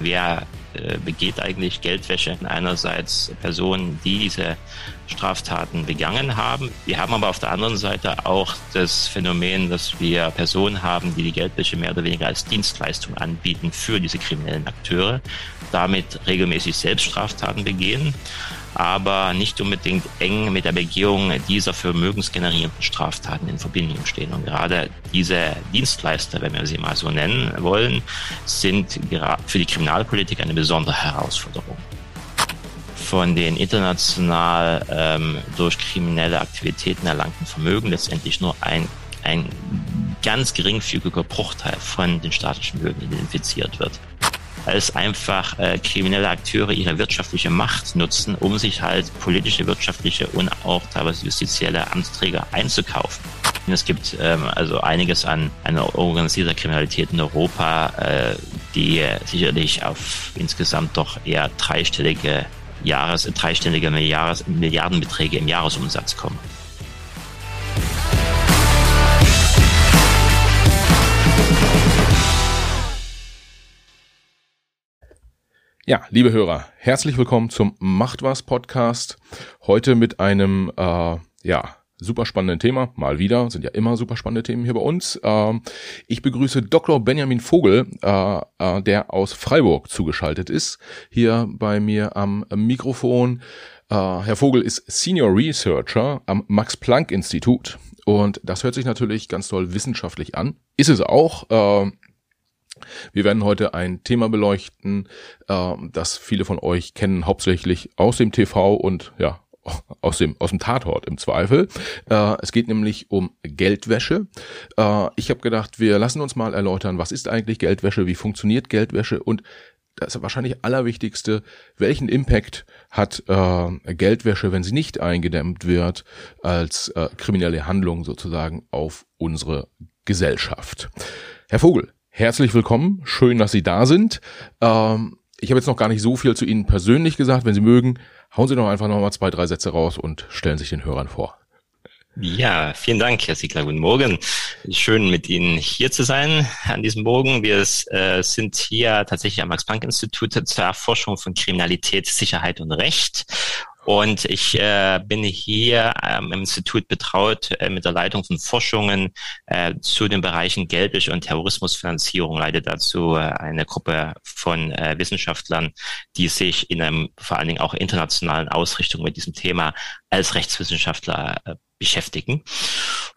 Wer äh, begeht eigentlich Geldwäsche? Einerseits Personen, die diese Straftaten begangen haben. Wir haben aber auf der anderen Seite auch das Phänomen, dass wir Personen haben, die die Geldwäsche mehr oder weniger als Dienstleistung anbieten für diese kriminellen Akteure, damit regelmäßig selbst Straftaten begehen aber nicht unbedingt eng mit der Begehung dieser vermögensgenerierenden Straftaten in Verbindung stehen. Und gerade diese Dienstleister, wenn wir sie mal so nennen wollen, sind für die Kriminalpolitik eine besondere Herausforderung. Von den international ähm, durch kriminelle Aktivitäten erlangten Vermögen letztendlich nur ein, ein ganz geringfügiger Bruchteil von den staatlichen Vermögen identifiziert wird als einfach äh, kriminelle Akteure ihre wirtschaftliche Macht nutzen, um sich halt politische, wirtschaftliche und auch teilweise justizielle Amtsträger einzukaufen. Es gibt ähm, also einiges an einer organisierter Kriminalität in Europa, äh, die sicherlich auf insgesamt doch eher dreistellige Jahres, dreistellige Milliards, Milliardenbeträge im Jahresumsatz kommen. Ja, liebe Hörer, herzlich willkommen zum Macht was Podcast. Heute mit einem, äh, ja, super spannenden Thema. Mal wieder, sind ja immer super spannende Themen hier bei uns. Äh, ich begrüße Dr. Benjamin Vogel, äh, äh, der aus Freiburg zugeschaltet ist, hier bei mir am Mikrofon. Äh, Herr Vogel ist Senior Researcher am Max Planck Institut. Und das hört sich natürlich ganz toll wissenschaftlich an. Ist es auch. Äh, wir werden heute ein Thema beleuchten, äh, das viele von euch kennen, hauptsächlich aus dem TV und ja, aus dem, aus dem Tatort im Zweifel. Äh, es geht nämlich um Geldwäsche. Äh, ich habe gedacht, wir lassen uns mal erläutern, was ist eigentlich Geldwäsche, wie funktioniert Geldwäsche und das wahrscheinlich allerwichtigste, welchen Impact hat äh, Geldwäsche, wenn sie nicht eingedämmt wird, als äh, kriminelle Handlung sozusagen auf unsere Gesellschaft. Herr Vogel, Herzlich willkommen, schön, dass Sie da sind. Ähm, ich habe jetzt noch gar nicht so viel zu Ihnen persönlich gesagt. Wenn Sie mögen, hauen Sie doch einfach noch mal zwei, drei Sätze raus und stellen sich den Hörern vor. Ja, vielen Dank, Herr Siegler. Guten Morgen. Schön, mit Ihnen hier zu sein an diesem Morgen. Wir äh, sind hier tatsächlich am Max-Planck-Institut zur Erforschung von Kriminalität, Sicherheit und Recht. Und ich äh, bin hier ähm, im Institut betraut äh, mit der Leitung von Forschungen äh, zu den Bereichen Geldwäsche und Terrorismusfinanzierung. Leite dazu äh, eine Gruppe von äh, Wissenschaftlern, die sich in einem vor allen Dingen auch internationalen Ausrichtung mit diesem Thema als Rechtswissenschaftler äh, beschäftigen.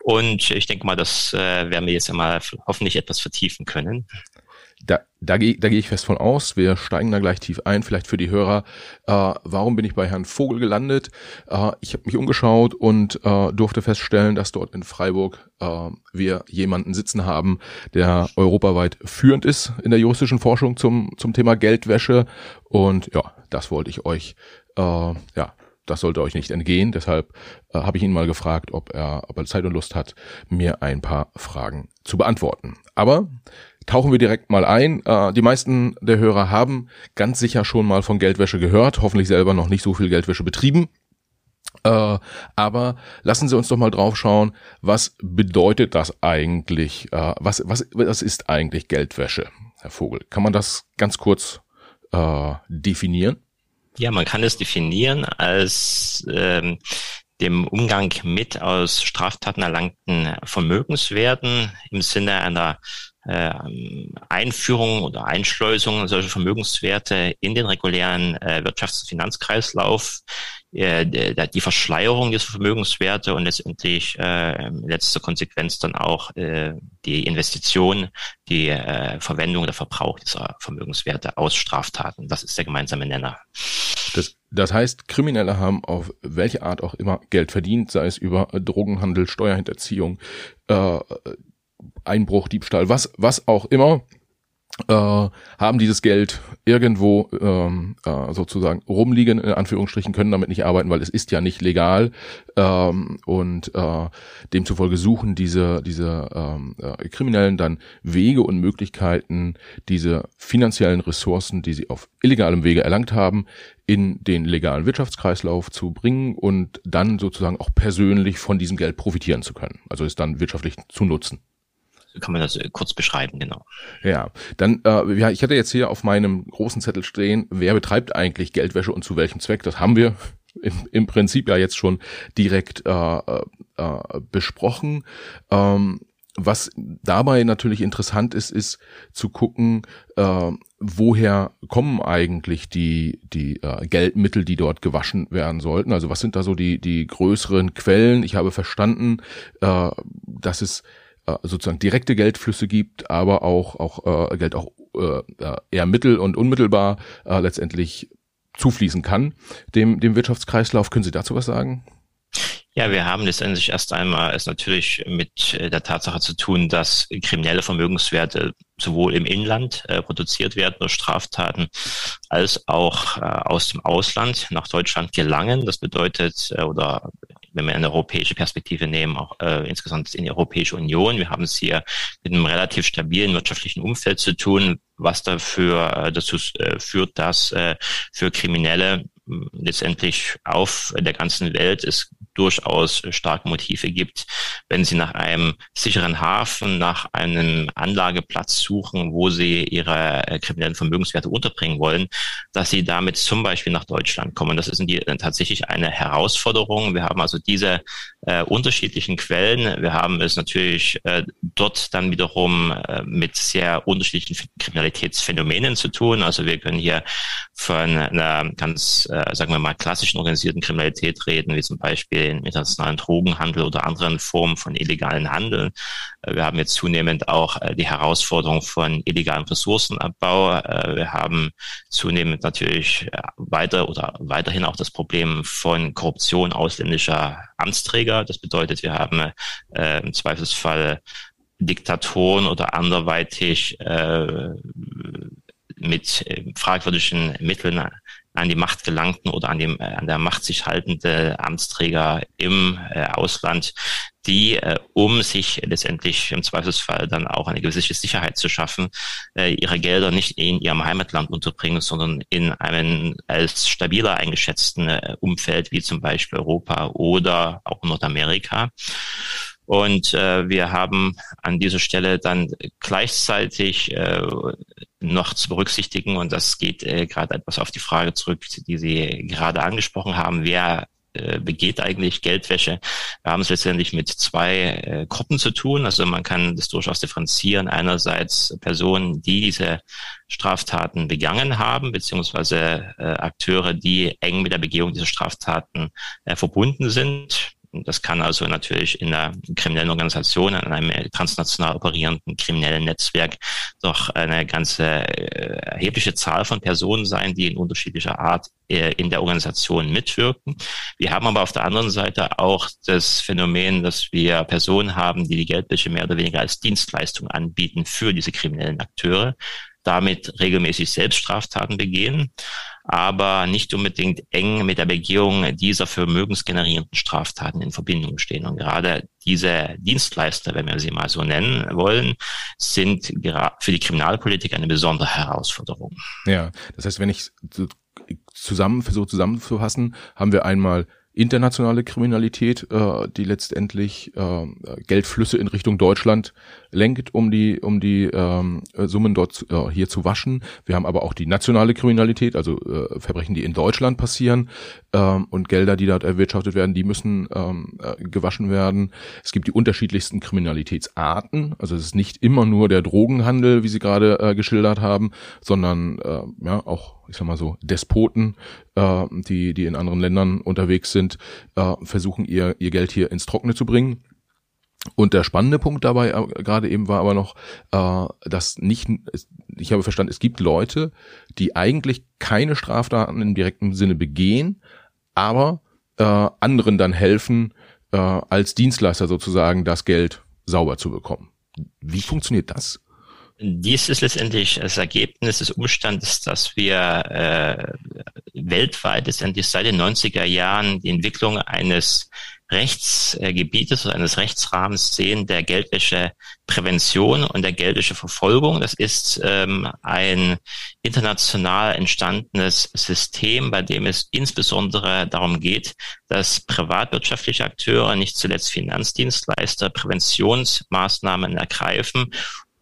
Und ich denke mal, das äh, werden wir jetzt einmal hoffentlich etwas vertiefen können. Da, da, gehe da geh ich fest von aus. Wir steigen da gleich tief ein. Vielleicht für die Hörer, äh, warum bin ich bei Herrn Vogel gelandet? Äh, ich habe mich umgeschaut und äh, durfte feststellen, dass dort in Freiburg äh, wir jemanden sitzen haben, der europaweit führend ist in der juristischen Forschung zum, zum Thema Geldwäsche. Und ja, das wollte ich euch äh, ja, das sollte euch nicht entgehen. Deshalb äh, habe ich ihn mal gefragt, ob er, ob er Zeit und Lust hat, mir ein paar Fragen zu beantworten. Aber tauchen wir direkt mal ein. Äh, die meisten der Hörer haben ganz sicher schon mal von Geldwäsche gehört, hoffentlich selber noch nicht so viel Geldwäsche betrieben. Äh, aber lassen Sie uns doch mal drauf schauen, was bedeutet das eigentlich? Äh, was, was, was ist eigentlich Geldwäsche, Herr Vogel? Kann man das ganz kurz definieren? Ja, man kann es definieren als ähm, dem Umgang mit aus Straftaten erlangten Vermögenswerten im Sinne einer äh, Einführung oder Einschleusung solcher Vermögenswerte in den regulären äh, Wirtschafts- und Finanzkreislauf, äh, die Verschleierung dieser Vermögenswerte und letztendlich äh, letzte Konsequenz dann auch äh, die Investition, die äh, Verwendung oder Verbrauch dieser Vermögenswerte aus Straftaten. Das ist der gemeinsame Nenner. Das, das heißt, Kriminelle haben auf welche Art auch immer Geld verdient, sei es über Drogenhandel, Steuerhinterziehung, äh, Einbruch, Diebstahl, was, was auch immer, äh, haben dieses Geld irgendwo ähm, äh, sozusagen rumliegen, in Anführungsstrichen, können damit nicht arbeiten, weil es ist ja nicht legal ähm, und äh, demzufolge suchen diese, diese ähm, äh, Kriminellen dann Wege und Möglichkeiten, diese finanziellen Ressourcen, die sie auf illegalem Wege erlangt haben, in den legalen Wirtschaftskreislauf zu bringen und dann sozusagen auch persönlich von diesem Geld profitieren zu können, also es dann wirtschaftlich zu nutzen. Kann man das kurz beschreiben, genau. Ja, dann, äh, ja, ich hatte jetzt hier auf meinem großen Zettel stehen, wer betreibt eigentlich Geldwäsche und zu welchem Zweck? Das haben wir im, im Prinzip ja jetzt schon direkt äh, äh, äh besprochen. Ähm, was dabei natürlich interessant ist, ist zu gucken, äh, woher kommen eigentlich die, die äh, Geldmittel, die dort gewaschen werden sollten. Also was sind da so die, die größeren Quellen? Ich habe verstanden, äh, dass es äh, sozusagen direkte Geldflüsse gibt, aber auch, auch äh, Geld auch äh, eher mittel- und unmittelbar äh, letztendlich zufließen kann, dem, dem Wirtschaftskreislauf. Können Sie dazu was sagen? Ja, wir haben letztendlich erst einmal es natürlich mit äh, der Tatsache zu tun, dass kriminelle Vermögenswerte sowohl im Inland äh, produziert werden durch Straftaten als auch äh, aus dem Ausland nach Deutschland gelangen. Das bedeutet, äh, oder wenn wir eine europäische Perspektive nehmen, auch äh, insgesamt in die Europäische Union. Wir haben es hier mit einem relativ stabilen wirtschaftlichen Umfeld zu tun, was dafür äh, dazu äh, führt, dass äh, für Kriminelle letztendlich auf der ganzen Welt es durchaus starke Motive gibt, wenn sie nach einem sicheren Hafen, nach einem Anlageplatz suchen, wo sie ihre äh, kriminellen Vermögenswerte unterbringen wollen, dass sie damit zum Beispiel nach Deutschland kommen. Das ist die, tatsächlich eine Herausforderung. Wir haben also diese äh, unterschiedlichen Quellen. Wir haben es natürlich äh, dort dann wiederum äh, mit sehr unterschiedlichen Kriminalitätsphänomenen zu tun. Also wir können hier von einer ganz äh, sagen wir mal, klassischen organisierten Kriminalität reden, wie zum Beispiel im internationalen Drogenhandel oder anderen Formen von illegalen Handeln. Äh, wir haben jetzt zunehmend auch äh, die Herausforderung von illegalem Ressourcenabbau. Äh, wir haben zunehmend natürlich weiter oder weiterhin auch das Problem von Korruption ausländischer Amtsträger. Das bedeutet, wir haben im Zweifelsfall Diktatoren oder anderweitig mit fragwürdigen Mitteln an die Macht gelangten oder an dem äh, an der Macht sich haltende Amtsträger im äh, Ausland, die, äh, um sich letztendlich im Zweifelsfall dann auch eine gewisse Sicherheit zu schaffen, äh, ihre Gelder nicht in ihrem Heimatland unterbringen, sondern in einem als stabiler eingeschätzten äh, Umfeld wie zum Beispiel Europa oder auch Nordamerika. Und äh, wir haben an dieser Stelle dann gleichzeitig äh, noch zu berücksichtigen, und das geht äh, gerade etwas auf die Frage zurück, die Sie gerade angesprochen haben, wer äh, begeht eigentlich Geldwäsche. Wir haben es letztendlich mit zwei äh, Gruppen zu tun. Also man kann das durchaus differenzieren. Einerseits Personen, die diese Straftaten begangen haben, beziehungsweise äh, Akteure, die eng mit der Begehung dieser Straftaten äh, verbunden sind. Das kann also natürlich in einer kriminellen Organisation, in einem transnational operierenden kriminellen Netzwerk doch eine ganze äh, erhebliche Zahl von Personen sein, die in unterschiedlicher Art äh, in der Organisation mitwirken. Wir haben aber auf der anderen Seite auch das Phänomen, dass wir Personen haben, die die Geldwäsche mehr oder weniger als Dienstleistung anbieten für diese kriminellen Akteure, damit regelmäßig Selbststraftaten begehen aber nicht unbedingt eng mit der Begehung dieser vermögensgenerierenden Straftaten in Verbindung stehen. Und gerade diese Dienstleister, wenn wir sie mal so nennen wollen, sind für die Kriminalpolitik eine besondere Herausforderung. Ja, das heißt, wenn ich zusammen versuche zusammenzufassen, haben wir einmal internationale Kriminalität, äh, die letztendlich äh, Geldflüsse in Richtung Deutschland lenkt, um die um die ähm, Summen dort äh, hier zu waschen. Wir haben aber auch die nationale Kriminalität, also äh, Verbrechen, die in Deutschland passieren ähm, und Gelder, die dort erwirtschaftet werden, die müssen ähm, äh, gewaschen werden. Es gibt die unterschiedlichsten Kriminalitätsarten, also es ist nicht immer nur der Drogenhandel, wie Sie gerade äh, geschildert haben, sondern äh, ja auch ich sag mal so, Despoten, äh, die, die in anderen Ländern unterwegs sind, äh, versuchen ihr, ihr Geld hier ins Trockene zu bringen. Und der spannende Punkt dabei äh, gerade eben war aber noch, äh, dass nicht, ich habe verstanden, es gibt Leute, die eigentlich keine Straftaten im direkten Sinne begehen, aber äh, anderen dann helfen, äh, als Dienstleister sozusagen das Geld sauber zu bekommen. Wie funktioniert das? Dies ist letztendlich das Ergebnis des Umstandes, dass wir äh, weltweit letztendlich seit den 90er Jahren die Entwicklung eines Rechtsgebietes oder eines Rechtsrahmens sehen der Geldwäscheprävention und der Geldwäscheverfolgung. Das ist ähm, ein international entstandenes System, bei dem es insbesondere darum geht, dass privatwirtschaftliche Akteure, nicht zuletzt Finanzdienstleister, Präventionsmaßnahmen ergreifen,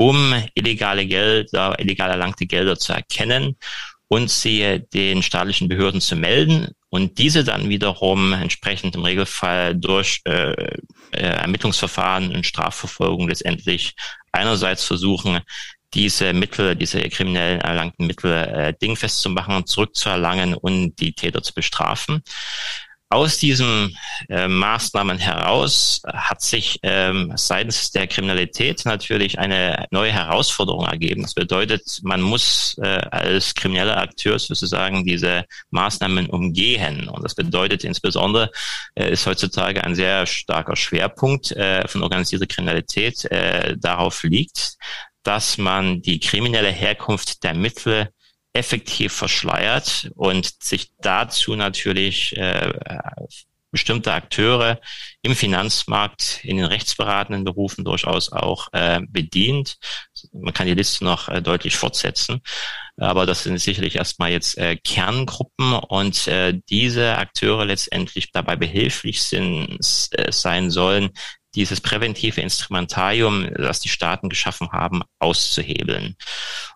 um illegale Gelder, illegal erlangte Gelder zu erkennen und sie den staatlichen Behörden zu melden und diese dann wiederum entsprechend im Regelfall durch äh, äh, Ermittlungsverfahren und Strafverfolgung letztendlich einerseits versuchen, diese Mittel, diese kriminellen erlangten Mittel äh, dingfest zu machen, zurückzuerlangen und die Täter zu bestrafen aus diesen äh, Maßnahmen heraus hat sich ähm, seitens der Kriminalität natürlich eine neue Herausforderung ergeben. Das bedeutet, man muss äh, als krimineller Akteur sozusagen diese Maßnahmen umgehen. Und das bedeutet insbesondere, äh, ist heutzutage ein sehr starker Schwerpunkt äh, von organisierter Kriminalität äh, darauf liegt, dass man die kriminelle Herkunft der Mittel effektiv verschleiert und sich dazu natürlich äh, bestimmte Akteure im Finanzmarkt, in den rechtsberatenden Berufen durchaus auch äh, bedient. Man kann die Liste noch äh, deutlich fortsetzen, aber das sind sicherlich erstmal jetzt äh, Kerngruppen und äh, diese Akteure letztendlich dabei behilflich sind, äh, sein sollen, dieses präventive Instrumentarium, das die Staaten geschaffen haben, auszuhebeln.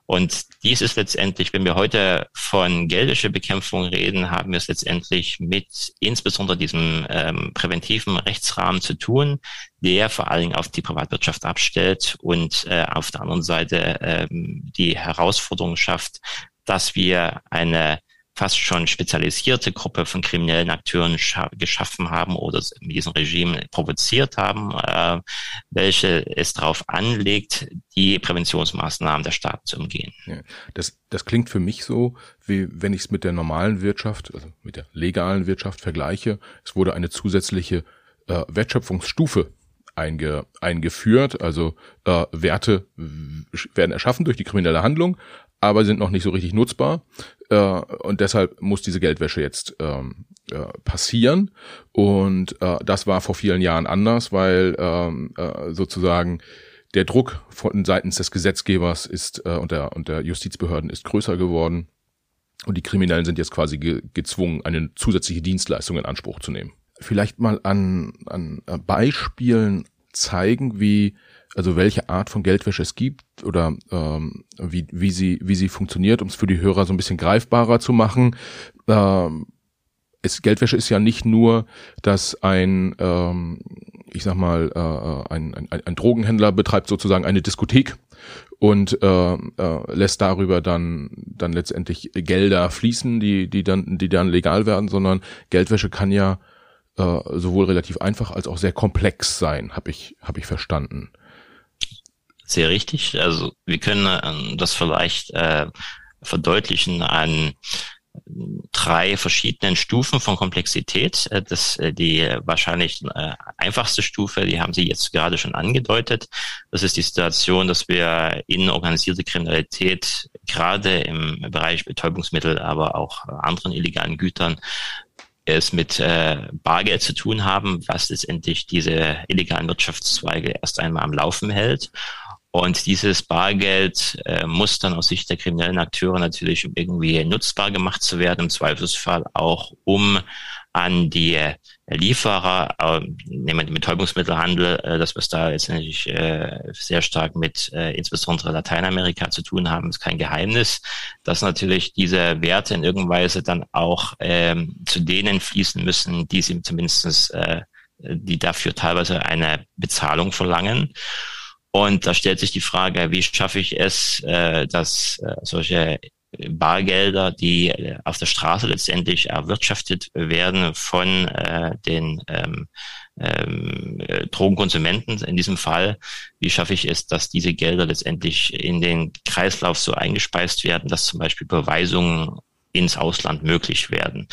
Und dies ist letztendlich, wenn wir heute von geldischer Bekämpfung reden, haben wir es letztendlich mit insbesondere diesem ähm, präventiven Rechtsrahmen zu tun, der vor allen Dingen auf die Privatwirtschaft abstellt und äh, auf der anderen Seite ähm, die Herausforderung schafft, dass wir eine fast schon spezialisierte Gruppe von kriminellen Akteuren geschaffen haben oder mit diesem Regime provoziert haben, äh, welche es darauf anlegt, die Präventionsmaßnahmen der Staat zu umgehen. Ja, das, das klingt für mich so, wie wenn ich es mit der normalen Wirtschaft, also mit der legalen Wirtschaft vergleiche. Es wurde eine zusätzliche äh, Wertschöpfungsstufe einge, eingeführt. Also äh, Werte werden erschaffen durch die kriminelle Handlung, aber sind noch nicht so richtig nutzbar. Äh, und deshalb muss diese Geldwäsche jetzt ähm, äh, passieren. Und äh, das war vor vielen Jahren anders, weil ähm, äh, sozusagen der Druck von seitens des Gesetzgebers ist äh, und, der, und der Justizbehörden ist größer geworden. Und die Kriminellen sind jetzt quasi ge gezwungen, eine zusätzliche Dienstleistung in Anspruch zu nehmen. Vielleicht mal an, an Beispielen zeigen, wie also welche Art von Geldwäsche es gibt oder ähm, wie, wie, sie, wie sie funktioniert, um es für die Hörer so ein bisschen greifbarer zu machen. Ähm, es, Geldwäsche ist ja nicht nur, dass ein, ähm, ich sag mal, äh, ein, ein, ein Drogenhändler betreibt sozusagen eine Diskothek und äh, äh, lässt darüber dann dann letztendlich Gelder fließen, die die dann die dann legal werden, sondern Geldwäsche kann ja äh, sowohl relativ einfach als auch sehr komplex sein, habe ich habe ich verstanden. Sehr richtig. Also wir können äh, das vielleicht äh, verdeutlichen an drei verschiedenen Stufen von Komplexität. Äh, das äh, die wahrscheinlich einfachste Stufe, die haben Sie jetzt gerade schon angedeutet. Das ist die Situation, dass wir in organisierte Kriminalität gerade im Bereich Betäubungsmittel, aber auch anderen illegalen Gütern es mit äh, Bargeld zu tun haben, was letztendlich diese illegalen Wirtschaftszweige erst einmal am Laufen hält. Und dieses Bargeld äh, muss dann aus Sicht der kriminellen Akteure natürlich irgendwie nutzbar gemacht zu werden, im Zweifelsfall auch um an die Lieferer, äh, nehmen wir den Betäubungsmittelhandel, äh, dass wir es da jetzt natürlich äh, sehr stark mit äh, insbesondere Lateinamerika zu tun haben, ist kein Geheimnis, dass natürlich diese Werte in irgendeiner Weise dann auch ähm, zu denen fließen müssen, die sie zumindestens, äh, die dafür teilweise eine Bezahlung verlangen. Und da stellt sich die Frage, wie schaffe ich es, äh, dass äh, solche Bargelder, die äh, auf der Straße letztendlich erwirtschaftet werden von den ähm, ähm, Drogenkonsumenten in diesem Fall. Wie schaffe ich es, dass diese Gelder letztendlich in den Kreislauf so eingespeist werden, dass zum Beispiel Beweisungen ins Ausland möglich werden?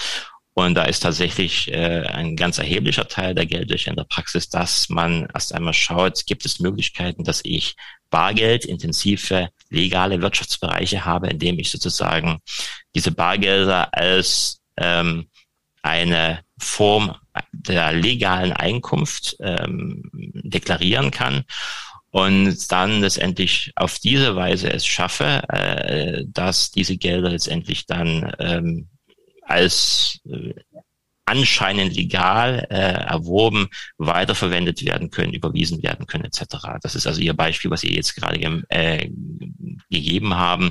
Und da ist tatsächlich äh, ein ganz erheblicher Teil der Geldwäsche in der Praxis, dass man erst einmal schaut, gibt es Möglichkeiten, dass ich bargeldintensive legale Wirtschaftsbereiche habe, in dem ich sozusagen diese Bargelder als ähm, eine Form der legalen Einkunft ähm, deklarieren kann und dann letztendlich auf diese Weise es schaffe, äh, dass diese Gelder letztendlich dann ähm, als äh, anscheinend legal äh, erworben weiterverwendet werden können, überwiesen werden können etc. Das ist also Ihr Beispiel, was Sie jetzt gerade äh, gegeben haben,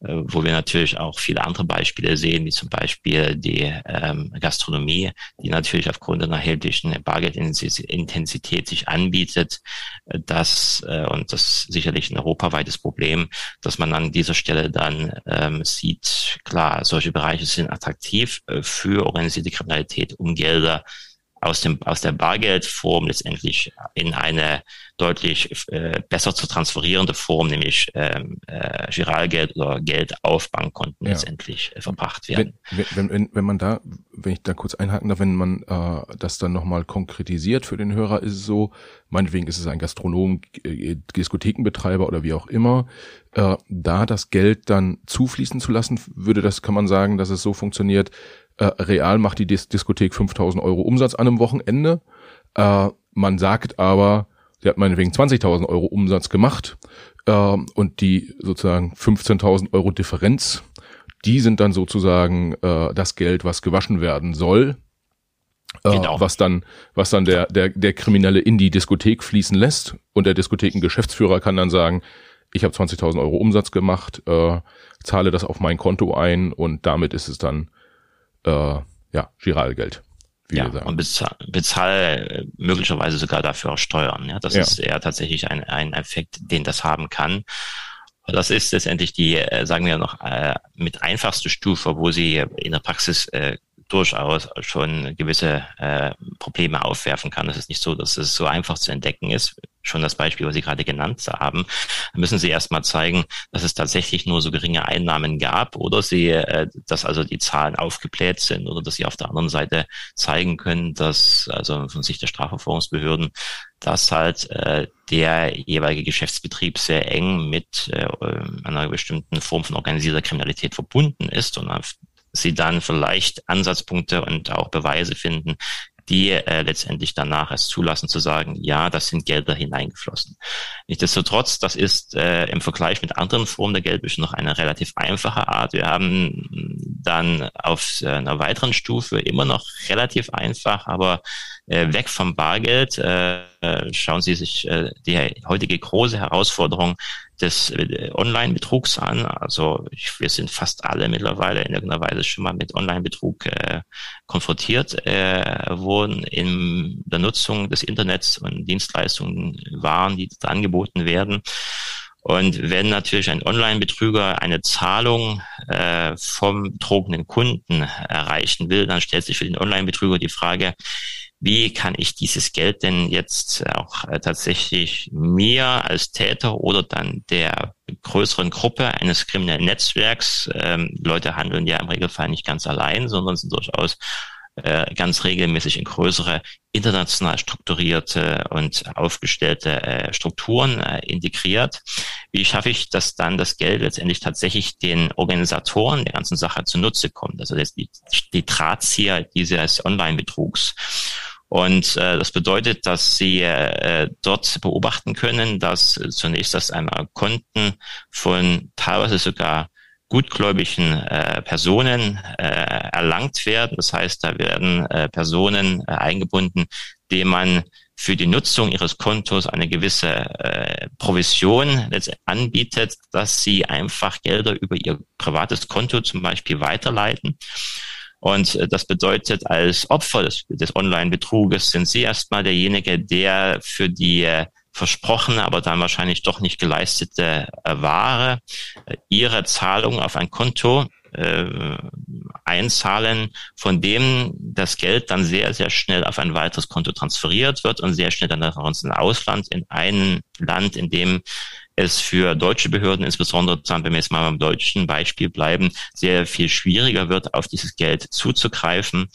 äh, wo wir natürlich auch viele andere Beispiele sehen, wie zum Beispiel die ähm, Gastronomie, die natürlich aufgrund einer erheblichen Bargeldintensität sich anbietet. Äh, das äh, und das sicherlich ein europaweites Problem, dass man an dieser Stelle dann ähm, sieht, klar, solche Bereiche sind attraktiv äh, für organisierte Kriminalität Kriminalität um Gelder aus dem aus der Bargeldform letztendlich in eine deutlich äh, besser zu transferierende Form, nämlich ähm, äh, Giralgeld oder Geld auf Bankkonten ja. letztendlich äh, verbracht werden. Wenn, wenn, wenn, wenn man da, wenn ich da kurz einhaken darf, wenn man äh, das dann nochmal konkretisiert für den Hörer, ist es so, meinetwegen ist es ein Gastronom, äh, Diskothekenbetreiber oder wie auch immer, äh, da das Geld dann zufließen zu lassen, würde das, kann man sagen, dass es so funktioniert, äh, real macht die Dis Diskothek 5000 Euro Umsatz an einem Wochenende. Äh, man sagt aber, sie hat meinetwegen 20.000 Euro Umsatz gemacht äh, und die sozusagen 15.000 Euro Differenz, die sind dann sozusagen äh, das Geld, was gewaschen werden soll. Äh, genau. was dann, was dann der, der, der Kriminelle in die Diskothek fließen lässt und der Diskothekengeschäftsführer kann dann sagen, ich habe 20.000 Euro Umsatz gemacht, äh, zahle das auf mein Konto ein und damit ist es dann äh, ja, Giralgeld. Ja, und bezahl, bezahl möglicherweise sogar dafür auch Steuern. Ja, das ja. ist eher tatsächlich ein, ein Effekt, den das haben kann. Das ist letztendlich die, äh, sagen wir noch, äh, mit einfachste Stufe, wo sie in der Praxis äh, durchaus schon gewisse äh, Probleme aufwerfen kann. Es ist nicht so, dass es so einfach zu entdecken ist. Schon das Beispiel, was Sie gerade genannt haben, müssen Sie erstmal zeigen, dass es tatsächlich nur so geringe Einnahmen gab oder Sie, äh, dass also die Zahlen aufgebläht sind oder dass Sie auf der anderen Seite zeigen können, dass also von Sicht der Strafverfolgungsbehörden, dass halt äh, der jeweilige Geschäftsbetrieb sehr eng mit äh, einer bestimmten Form von organisierter Kriminalität verbunden ist und sie dann vielleicht Ansatzpunkte und auch Beweise finden, die äh, letztendlich danach es zulassen zu sagen, ja, das sind Gelder hineingeflossen. Nichtsdestotrotz, das ist äh, im Vergleich mit anderen Formen der Geldwäsche noch eine relativ einfache Art. Wir haben dann auf einer weiteren Stufe immer noch relativ einfach, aber äh, weg vom Bargeld. Äh, schauen Sie sich äh, die heutige große Herausforderung des äh, Online-Betrugs an. Also wir sind fast alle mittlerweile in irgendeiner Weise schon mal mit Online-Betrug äh, konfrontiert äh, wurden in der Nutzung des Internets und Dienstleistungen, Waren, die da angeboten werden. Und wenn natürlich ein Online-Betrüger eine Zahlung äh, vom betrogenen Kunden erreichen will, dann stellt sich für den Online-Betrüger die Frage, wie kann ich dieses Geld denn jetzt auch äh, tatsächlich mir als Täter oder dann der größeren Gruppe eines kriminellen Netzwerks, ähm, Leute handeln ja im Regelfall nicht ganz allein, sondern sind durchaus äh, ganz regelmäßig in größere international strukturierte und aufgestellte äh, Strukturen äh, integriert. Wie schaffe ich, dass dann das Geld letztendlich tatsächlich den Organisatoren der ganzen Sache zunutze kommt? Also die, die Drahtzieher dieses Online-Betrugs. Und äh, das bedeutet, dass Sie äh, dort beobachten können, dass zunächst das einmal Konten von teilweise sogar gutgläubigen äh, Personen äh, erlangt werden. Das heißt, da werden äh, Personen äh, eingebunden, denen man für die Nutzung ihres Kontos eine gewisse äh, Provision anbietet, dass sie einfach Gelder über ihr privates Konto zum Beispiel weiterleiten. Und äh, das bedeutet, als Opfer des, des Online-Betruges sind Sie erstmal derjenige, der für die äh, versprochene, aber dann wahrscheinlich doch nicht geleistete äh, Ware Ihre Zahlung auf ein Konto äh, einzahlen, von dem das Geld dann sehr, sehr schnell auf ein weiteres Konto transferiert wird und sehr schnell dann auch ins Ausland, in ein Land, in dem es für deutsche Behörden, insbesondere wenn wir jetzt mal beim deutschen Beispiel bleiben, sehr viel schwieriger wird, auf dieses Geld zuzugreifen.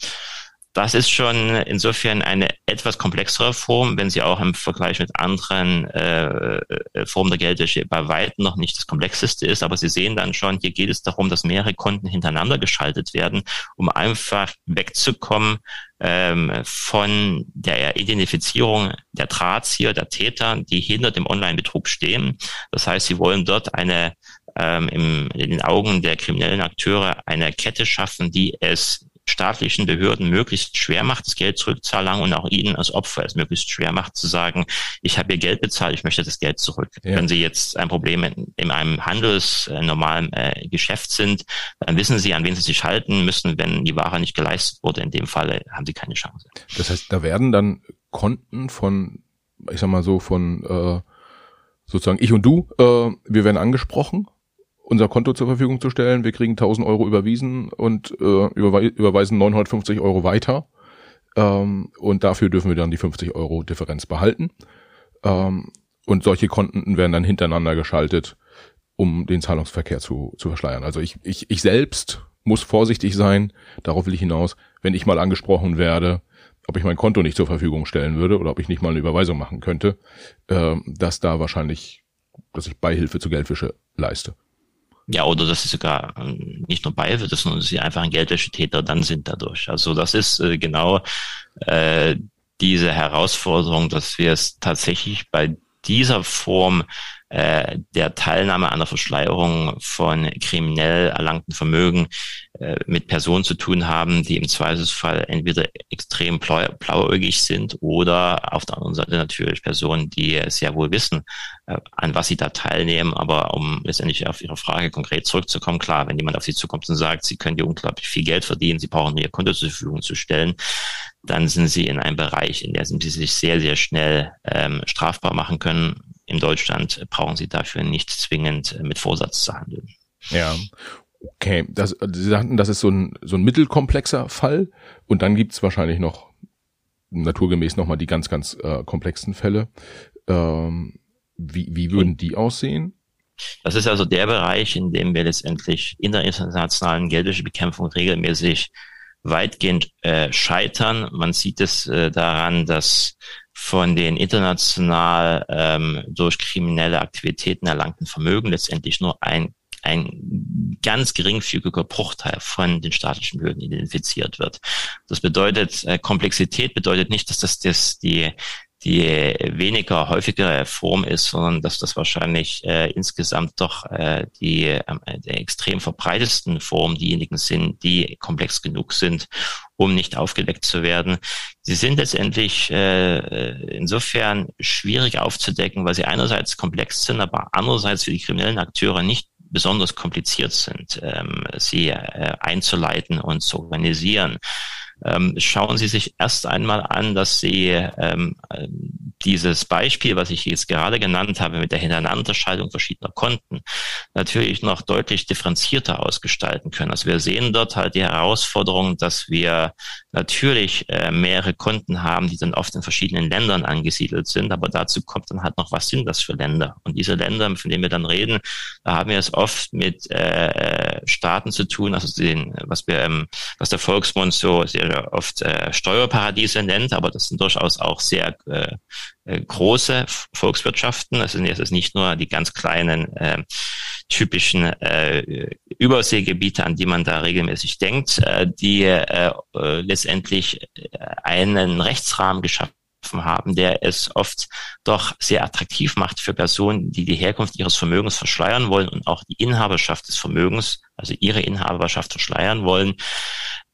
Das ist schon insofern eine etwas komplexere Form, wenn sie auch im Vergleich mit anderen äh, äh, Formen der Geldwäsche bei weitem noch nicht das komplexeste ist. Aber Sie sehen dann schon, hier geht es darum, dass mehrere Konten hintereinander geschaltet werden, um einfach wegzukommen ähm, von der Identifizierung der Drahtzieher, der Täter, die hinter dem Online-Betrug stehen. Das heißt, Sie wollen dort eine ähm, im, in den Augen der kriminellen Akteure eine Kette schaffen, die es staatlichen Behörden möglichst schwer macht, das Geld zurückzahlen und auch ihnen als Opfer es möglichst schwer macht, zu sagen, ich habe ihr Geld bezahlt, ich möchte das Geld zurück. Ja. Wenn Sie jetzt ein Problem in, in einem handelsnormalen äh, äh, Geschäft sind, dann wissen Sie, an wen Sie sich halten müssen. Wenn die Ware nicht geleistet wurde, in dem Fall haben Sie keine Chance. Das heißt, da werden dann Konten von, ich sag mal so, von äh, sozusagen ich und du, äh, wir werden angesprochen unser Konto zur Verfügung zu stellen. Wir kriegen 1000 Euro überwiesen und äh, überwe überweisen 950 Euro weiter. Ähm, und dafür dürfen wir dann die 50 Euro Differenz behalten. Ähm, und solche Konten werden dann hintereinander geschaltet, um den Zahlungsverkehr zu, zu verschleiern. Also ich, ich, ich selbst muss vorsichtig sein, darauf will ich hinaus, wenn ich mal angesprochen werde, ob ich mein Konto nicht zur Verfügung stellen würde oder ob ich nicht mal eine Überweisung machen könnte, äh, dass da wahrscheinlich, dass ich Beihilfe zu Geldwäsche leiste. Ja, oder dass sie sogar ähm, nicht nur Beihilfe, sondern sie einfach ein Geldwäschetäter dann sind dadurch. Also das ist äh, genau äh, diese Herausforderung, dass wir es tatsächlich bei dieser Form äh, der Teilnahme an der Verschleierung von kriminell erlangten Vermögen äh, mit Personen zu tun haben, die im Zweifelsfall entweder extrem blau, blauäugig sind oder auf der anderen Seite natürlich Personen, die sehr wohl wissen, äh, an was sie da teilnehmen. Aber um letztendlich auf Ihre Frage konkret zurückzukommen, klar, wenn jemand auf Sie zukommt und sagt, Sie können hier unglaublich viel Geld verdienen, Sie brauchen nur Ihr Konto zur Verfügung zu stellen, dann sind Sie in einem Bereich, in dem Sie sich sehr, sehr schnell ähm, strafbar machen können in Deutschland brauchen Sie dafür nicht zwingend äh, mit Vorsatz zu handeln. Ja. Okay, das, Sie sagten, das ist so ein, so ein mittelkomplexer Fall und dann gibt's wahrscheinlich noch naturgemäß nochmal die ganz, ganz äh, komplexen Fälle. Ähm, wie, wie würden die aussehen? Das ist also der Bereich, in dem wir letztendlich in der internationalen Geldwäschebekämpfung regelmäßig weitgehend äh, scheitern. Man sieht es äh, daran, dass von den international ähm, durch kriminelle Aktivitäten erlangten Vermögen letztendlich nur ein ein ganz geringfügiger Bruchteil von den staatlichen Behörden identifiziert wird. Das bedeutet, äh, Komplexität bedeutet nicht, dass das, das die die weniger häufigere Form ist, sondern dass das wahrscheinlich äh, insgesamt doch äh, die, äh, extrem verbreitetsten Formen diejenigen sind, die komplex genug sind, um nicht aufgedeckt zu werden. Sie sind letztendlich äh, insofern schwierig aufzudecken, weil sie einerseits komplex sind, aber andererseits für die kriminellen Akteure nicht besonders kompliziert sind, ähm, sie äh, einzuleiten und zu organisieren ähm, schauen Sie sich erst einmal an, dass Sie ähm, dieses Beispiel, was ich jetzt gerade genannt habe, mit der Hintereinanderschaltung verschiedener Konten, natürlich noch deutlich differenzierter ausgestalten können. Also wir sehen dort halt die Herausforderung, dass wir natürlich äh, mehrere Konten haben, die dann oft in verschiedenen Ländern angesiedelt sind, aber dazu kommt dann halt noch, was sind das für Länder? Und diese Länder, von denen wir dann reden, da haben wir es oft mit äh, Staaten zu tun, also den, was wir, ähm, was der Volksmund so sehr oft äh, Steuerparadiese nennt, aber das sind durchaus auch sehr äh, äh große Volkswirtschaften. Also es ist nicht nur die ganz kleinen äh, typischen äh, Überseegebiete, an die man da regelmäßig denkt, äh, die äh, äh letztendlich äh, einen Rechtsrahmen geschaffen haben, der es oft doch sehr attraktiv macht für Personen, die die Herkunft ihres Vermögens verschleiern wollen und auch die Inhaberschaft des Vermögens, also ihre Inhaberschaft verschleiern wollen,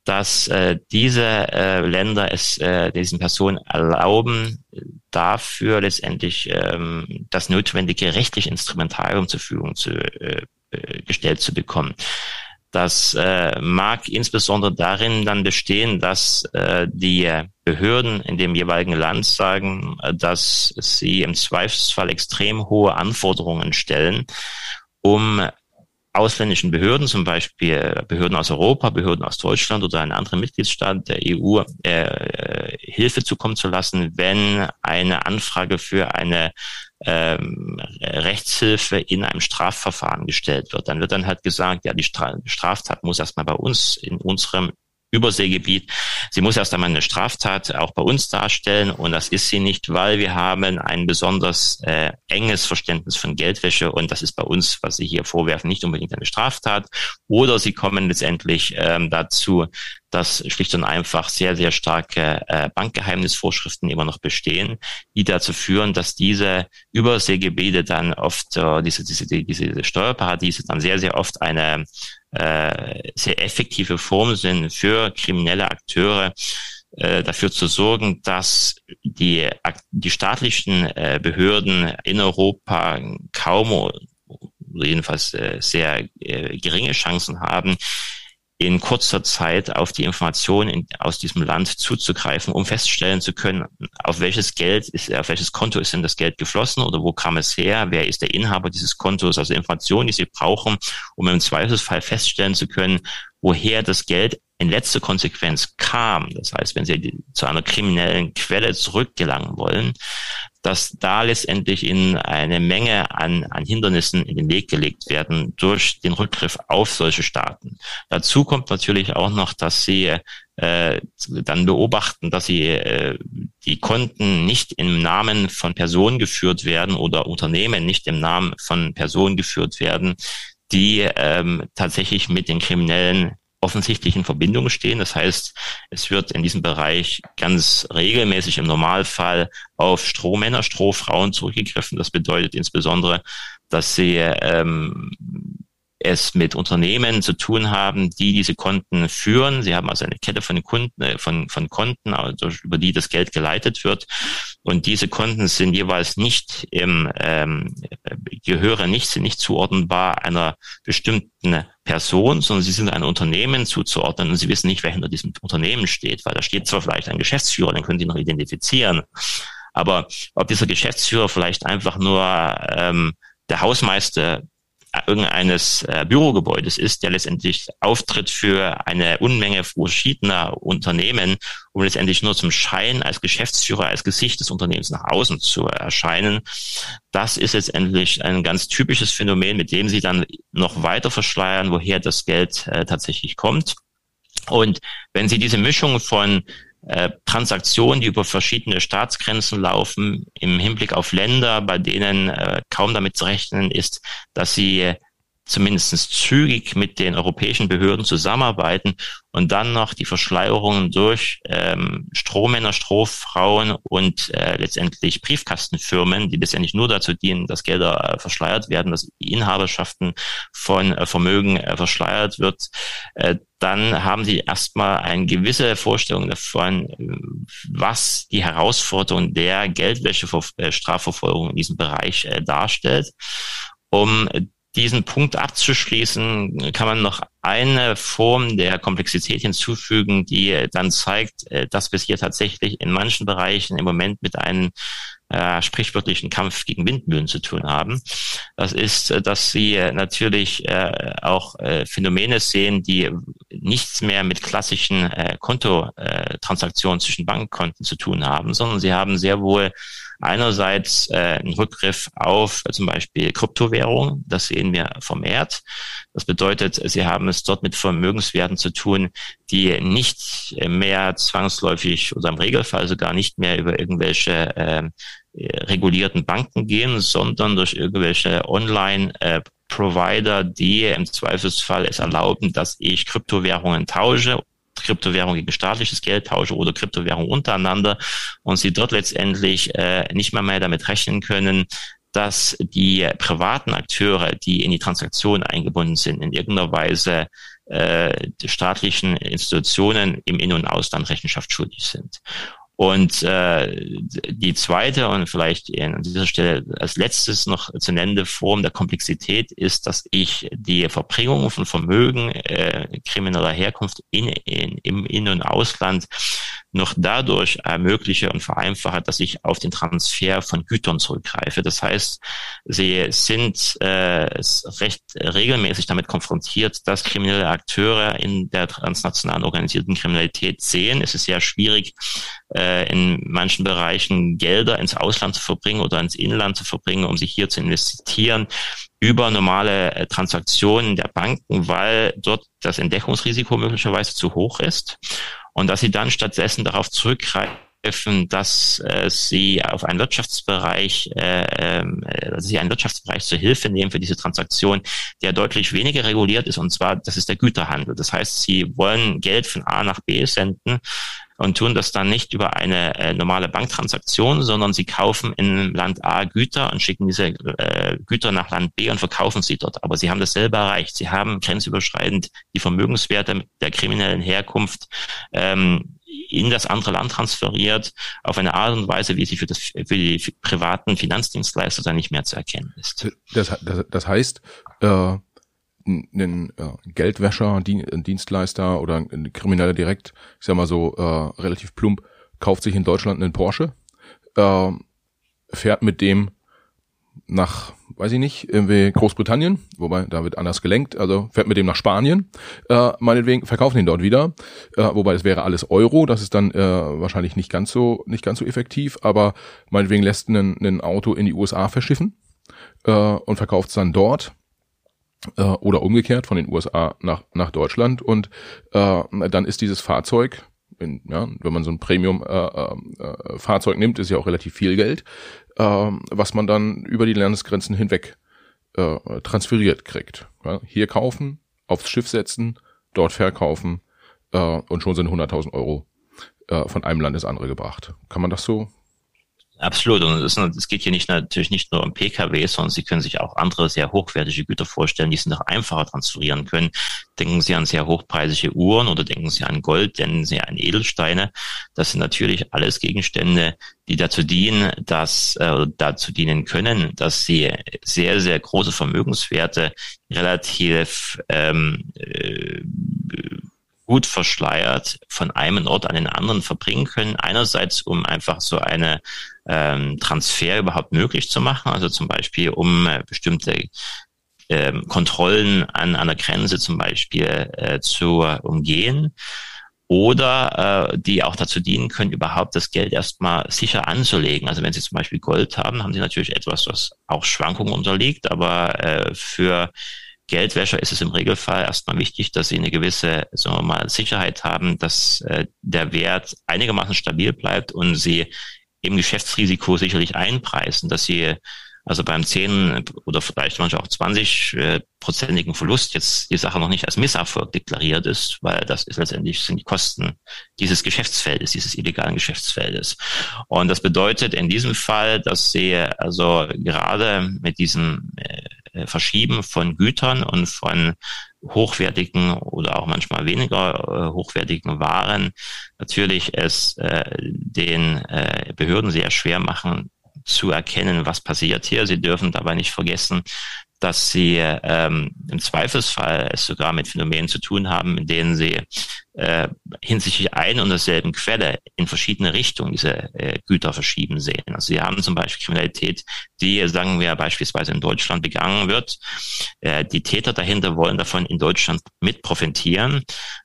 dass äh, diese äh, Länder es äh, diesen Personen erlauben, dafür letztendlich ähm, das notwendige rechtliche Instrumentarium zur Verfügung zu, äh, äh, gestellt zu bekommen. Das äh, mag insbesondere darin dann bestehen, dass äh, die Behörden in dem jeweiligen Land sagen, äh, dass sie im Zweifelsfall extrem hohe Anforderungen stellen, um ausländischen Behörden, zum Beispiel Behörden aus Europa, Behörden aus Deutschland oder einen anderen Mitgliedstaat der EU, äh, Hilfe zukommen zu lassen, wenn eine Anfrage für eine ähm, Rechtshilfe in einem Strafverfahren gestellt wird. Dann wird dann halt gesagt, ja, die Straftat muss erstmal bei uns in unserem Überseegebiet. Sie muss erst einmal eine Straftat auch bei uns darstellen und das ist sie nicht, weil wir haben ein besonders äh, enges Verständnis von Geldwäsche und das ist bei uns, was Sie hier vorwerfen, nicht unbedingt eine Straftat. Oder Sie kommen letztendlich ähm, dazu, dass schlicht und einfach sehr, sehr starke äh, Bankgeheimnisvorschriften immer noch bestehen, die dazu führen, dass diese Überseegebiete dann oft, äh, diese, diese, diese Steuerparadiese dann sehr, sehr oft eine äh, sehr effektive Form sind für kriminelle Akteure, äh, dafür zu sorgen, dass die, die staatlichen äh, Behörden in Europa kaum jedenfalls äh, sehr geringe Chancen haben, in kurzer Zeit auf die Informationen aus diesem Land zuzugreifen, um feststellen zu können, auf welches Geld ist, auf welches Konto ist denn das Geld geflossen oder wo kam es her, wer ist der Inhaber dieses Kontos, also Informationen, die sie brauchen, um im Zweifelsfall feststellen zu können, woher das Geld in letzter Konsequenz kam. Das heißt, wenn sie zu einer kriminellen Quelle zurückgelangen wollen, dass da letztendlich in eine Menge an, an Hindernissen in den Weg gelegt werden durch den Rückgriff auf solche Staaten. Dazu kommt natürlich auch noch, dass sie äh, dann beobachten, dass sie äh, die Konten nicht im Namen von Personen geführt werden oder Unternehmen nicht im Namen von Personen geführt werden, die ähm, tatsächlich mit den kriminellen offensichtlichen Verbindungen stehen. Das heißt, es wird in diesem Bereich ganz regelmäßig im Normalfall auf Strohmänner, Strohfrauen zurückgegriffen. Das bedeutet insbesondere, dass sie ähm, es mit Unternehmen zu tun haben, die diese Konten führen. Sie haben also eine Kette von Kunden, äh, von, von Konten, also über die das Geld geleitet wird. Und diese Konten sind jeweils nicht im, ähm, gehören nicht, sind nicht zuordnenbar einer bestimmten Person, sondern sie sind einem Unternehmen zuzuordnen und sie wissen nicht, wer hinter diesem Unternehmen steht, weil da steht zwar vielleicht ein Geschäftsführer, den können sie noch identifizieren. Aber ob dieser Geschäftsführer vielleicht einfach nur ähm, der Hausmeister irgendeines äh, Bürogebäudes ist, der letztendlich auftritt für eine Unmenge verschiedener Unternehmen, um letztendlich nur zum Schein als Geschäftsführer, als Gesicht des Unternehmens nach außen zu erscheinen. Das ist letztendlich ein ganz typisches Phänomen, mit dem sie dann noch weiter verschleiern, woher das Geld äh, tatsächlich kommt. Und wenn Sie diese Mischung von Transaktionen, die über verschiedene Staatsgrenzen laufen, im Hinblick auf Länder, bei denen äh, kaum damit zu rechnen ist, dass sie zumindest zügig mit den europäischen Behörden zusammenarbeiten und dann noch die Verschleierungen durch ähm, Strohmänner, Strohfrauen und äh, letztendlich Briefkastenfirmen, die letztendlich nur dazu dienen, dass Gelder äh, verschleiert werden, dass Inhaberschaften von äh, Vermögen äh, verschleiert wird, äh, dann haben sie erstmal eine gewisse Vorstellung davon, was die Herausforderung der Geldwäsche-Strafverfolgung in diesem Bereich äh, darstellt. Um diesen Punkt abzuschließen, kann man noch eine Form der Komplexität hinzufügen, die dann zeigt, äh, dass wir es hier tatsächlich in manchen Bereichen im Moment mit einem äh, sprichwörtlichen Kampf gegen Windmühlen zu tun haben. Das ist, äh, dass sie natürlich äh, auch äh, Phänomene sehen, die nichts mehr mit klassischen äh, Kontotransaktionen zwischen Bankkonten zu tun haben, sondern sie haben sehr wohl einerseits äh, einen Rückgriff auf äh, zum Beispiel Kryptowährungen, das sehen wir vermehrt. Das bedeutet, sie haben es dort mit Vermögenswerten zu tun, die nicht mehr zwangsläufig oder im Regelfall sogar nicht mehr über irgendwelche äh, regulierten Banken gehen, sondern durch irgendwelche Online- äh, Provider, die im Zweifelsfall es erlauben, dass ich Kryptowährungen tausche Kryptowährung gegen staatliches Geld tausche oder Kryptowährung untereinander und sie dort letztendlich äh, nicht mehr mehr damit rechnen können, dass die privaten Akteure, die in die Transaktion eingebunden sind, in irgendeiner Weise äh, staatlichen Institutionen im In- und Ausland Rechenschaft schuldig sind. Und äh, die zweite und vielleicht an dieser Stelle als letztes noch zu nennende Form der Komplexität ist, dass ich die Verbringung von Vermögen äh, krimineller Herkunft in, in, im In- und Ausland noch dadurch ermögliche und vereinfache, dass ich auf den Transfer von Gütern zurückgreife. Das heißt, sie sind äh, recht regelmäßig damit konfrontiert, dass kriminelle Akteure in der transnationalen organisierten Kriminalität sehen. Es ist sehr schwierig, äh, in manchen Bereichen Gelder ins Ausland zu verbringen oder ins Inland zu verbringen, um sich hier zu investieren über normale äh, Transaktionen der Banken, weil dort das Entdeckungsrisiko möglicherweise zu hoch ist und dass sie dann stattdessen darauf zurückgreifen, dass äh, sie auf einen Wirtschaftsbereich, äh, äh, dass sie einen Wirtschaftsbereich zur Hilfe nehmen für diese Transaktion, der deutlich weniger reguliert ist, und zwar das ist der Güterhandel. Das heißt, sie wollen Geld von A nach B senden und tun das dann nicht über eine äh, normale Banktransaktion, sondern sie kaufen in Land A Güter und schicken diese äh, Güter nach Land B und verkaufen sie dort. Aber sie haben dasselbe erreicht. Sie haben grenzüberschreitend die Vermögenswerte der kriminellen Herkunft ähm, in das andere Land transferiert, auf eine Art und Weise, wie sie für, das, für die privaten Finanzdienstleister dann nicht mehr zu erkennen ist. Das, das, das heißt, äh, ein äh, Geldwäscher, Dienstleister oder ein Krimineller direkt, ich sag mal so äh, relativ plump, kauft sich in Deutschland einen Porsche, äh, fährt mit dem nach, weiß ich nicht, irgendwie Großbritannien, wobei da wird anders gelenkt, also fährt mit dem nach Spanien, äh, meinetwegen, verkaufen ihn dort wieder, äh, wobei das wäre alles Euro, das ist dann äh, wahrscheinlich nicht ganz so, nicht ganz so effektiv, aber meinetwegen lässt ein, ein Auto in die USA verschiffen äh, und verkauft es dann dort äh, oder umgekehrt von den USA nach, nach Deutschland und äh, dann ist dieses Fahrzeug in, ja, wenn man so ein Premium-Fahrzeug äh, äh, nimmt, ist ja auch relativ viel Geld, äh, was man dann über die Landesgrenzen hinweg äh, transferiert kriegt. Ja, hier kaufen, aufs Schiff setzen, dort verkaufen äh, und schon sind 100.000 Euro äh, von einem Land ins andere gebracht. Kann man das so Absolut. Und es, geht hier nicht natürlich nicht nur um Pkw, sondern Sie können sich auch andere sehr hochwertige Güter vorstellen, die Sie noch einfacher transferieren können. Denken Sie an sehr hochpreisige Uhren oder denken Sie an Gold, denken Sie an Edelsteine. Das sind natürlich alles Gegenstände, die dazu dienen, dass äh, dazu dienen können, dass sie sehr sehr große Vermögenswerte relativ ähm, äh, gut verschleiert von einem Ort an den anderen verbringen können. Einerseits, um einfach so eine ähm, Transfer überhaupt möglich zu machen, also zum Beispiel um äh, bestimmte ähm, Kontrollen an einer Grenze zum Beispiel äh, zu umgehen oder äh, die auch dazu dienen können, überhaupt das Geld erstmal sicher anzulegen. Also wenn Sie zum Beispiel Gold haben, haben Sie natürlich etwas, was auch Schwankungen unterliegt, aber äh, für Geldwäscher ist es im Regelfall erstmal wichtig, dass sie eine gewisse, sagen wir mal, Sicherheit haben, dass äh, der Wert einigermaßen stabil bleibt und sie im Geschäftsrisiko sicherlich einpreisen, dass sie also beim 10 oder vielleicht manchmal auch 20-prozentigen äh, Verlust jetzt die Sache noch nicht als Misserfolg deklariert ist, weil das ist letztendlich sind die Kosten dieses Geschäftsfeldes, dieses illegalen Geschäftsfeldes. Und das bedeutet in diesem Fall, dass sie also gerade mit diesem äh, Verschieben von Gütern und von hochwertigen oder auch manchmal weniger äh, hochwertigen Waren natürlich es äh, den äh, Behörden sehr schwer machen zu erkennen, was passiert hier. Sie dürfen dabei nicht vergessen, dass sie ähm, im Zweifelsfall es sogar mit Phänomenen zu tun haben, in denen sie äh, hinsichtlich einer und derselben Quelle in verschiedene Richtungen diese äh, Güter verschieben sehen. Also sie haben zum Beispiel Kriminalität, die, sagen wir, beispielsweise in Deutschland begangen wird. Äh, die Täter dahinter wollen davon in Deutschland mit profitieren.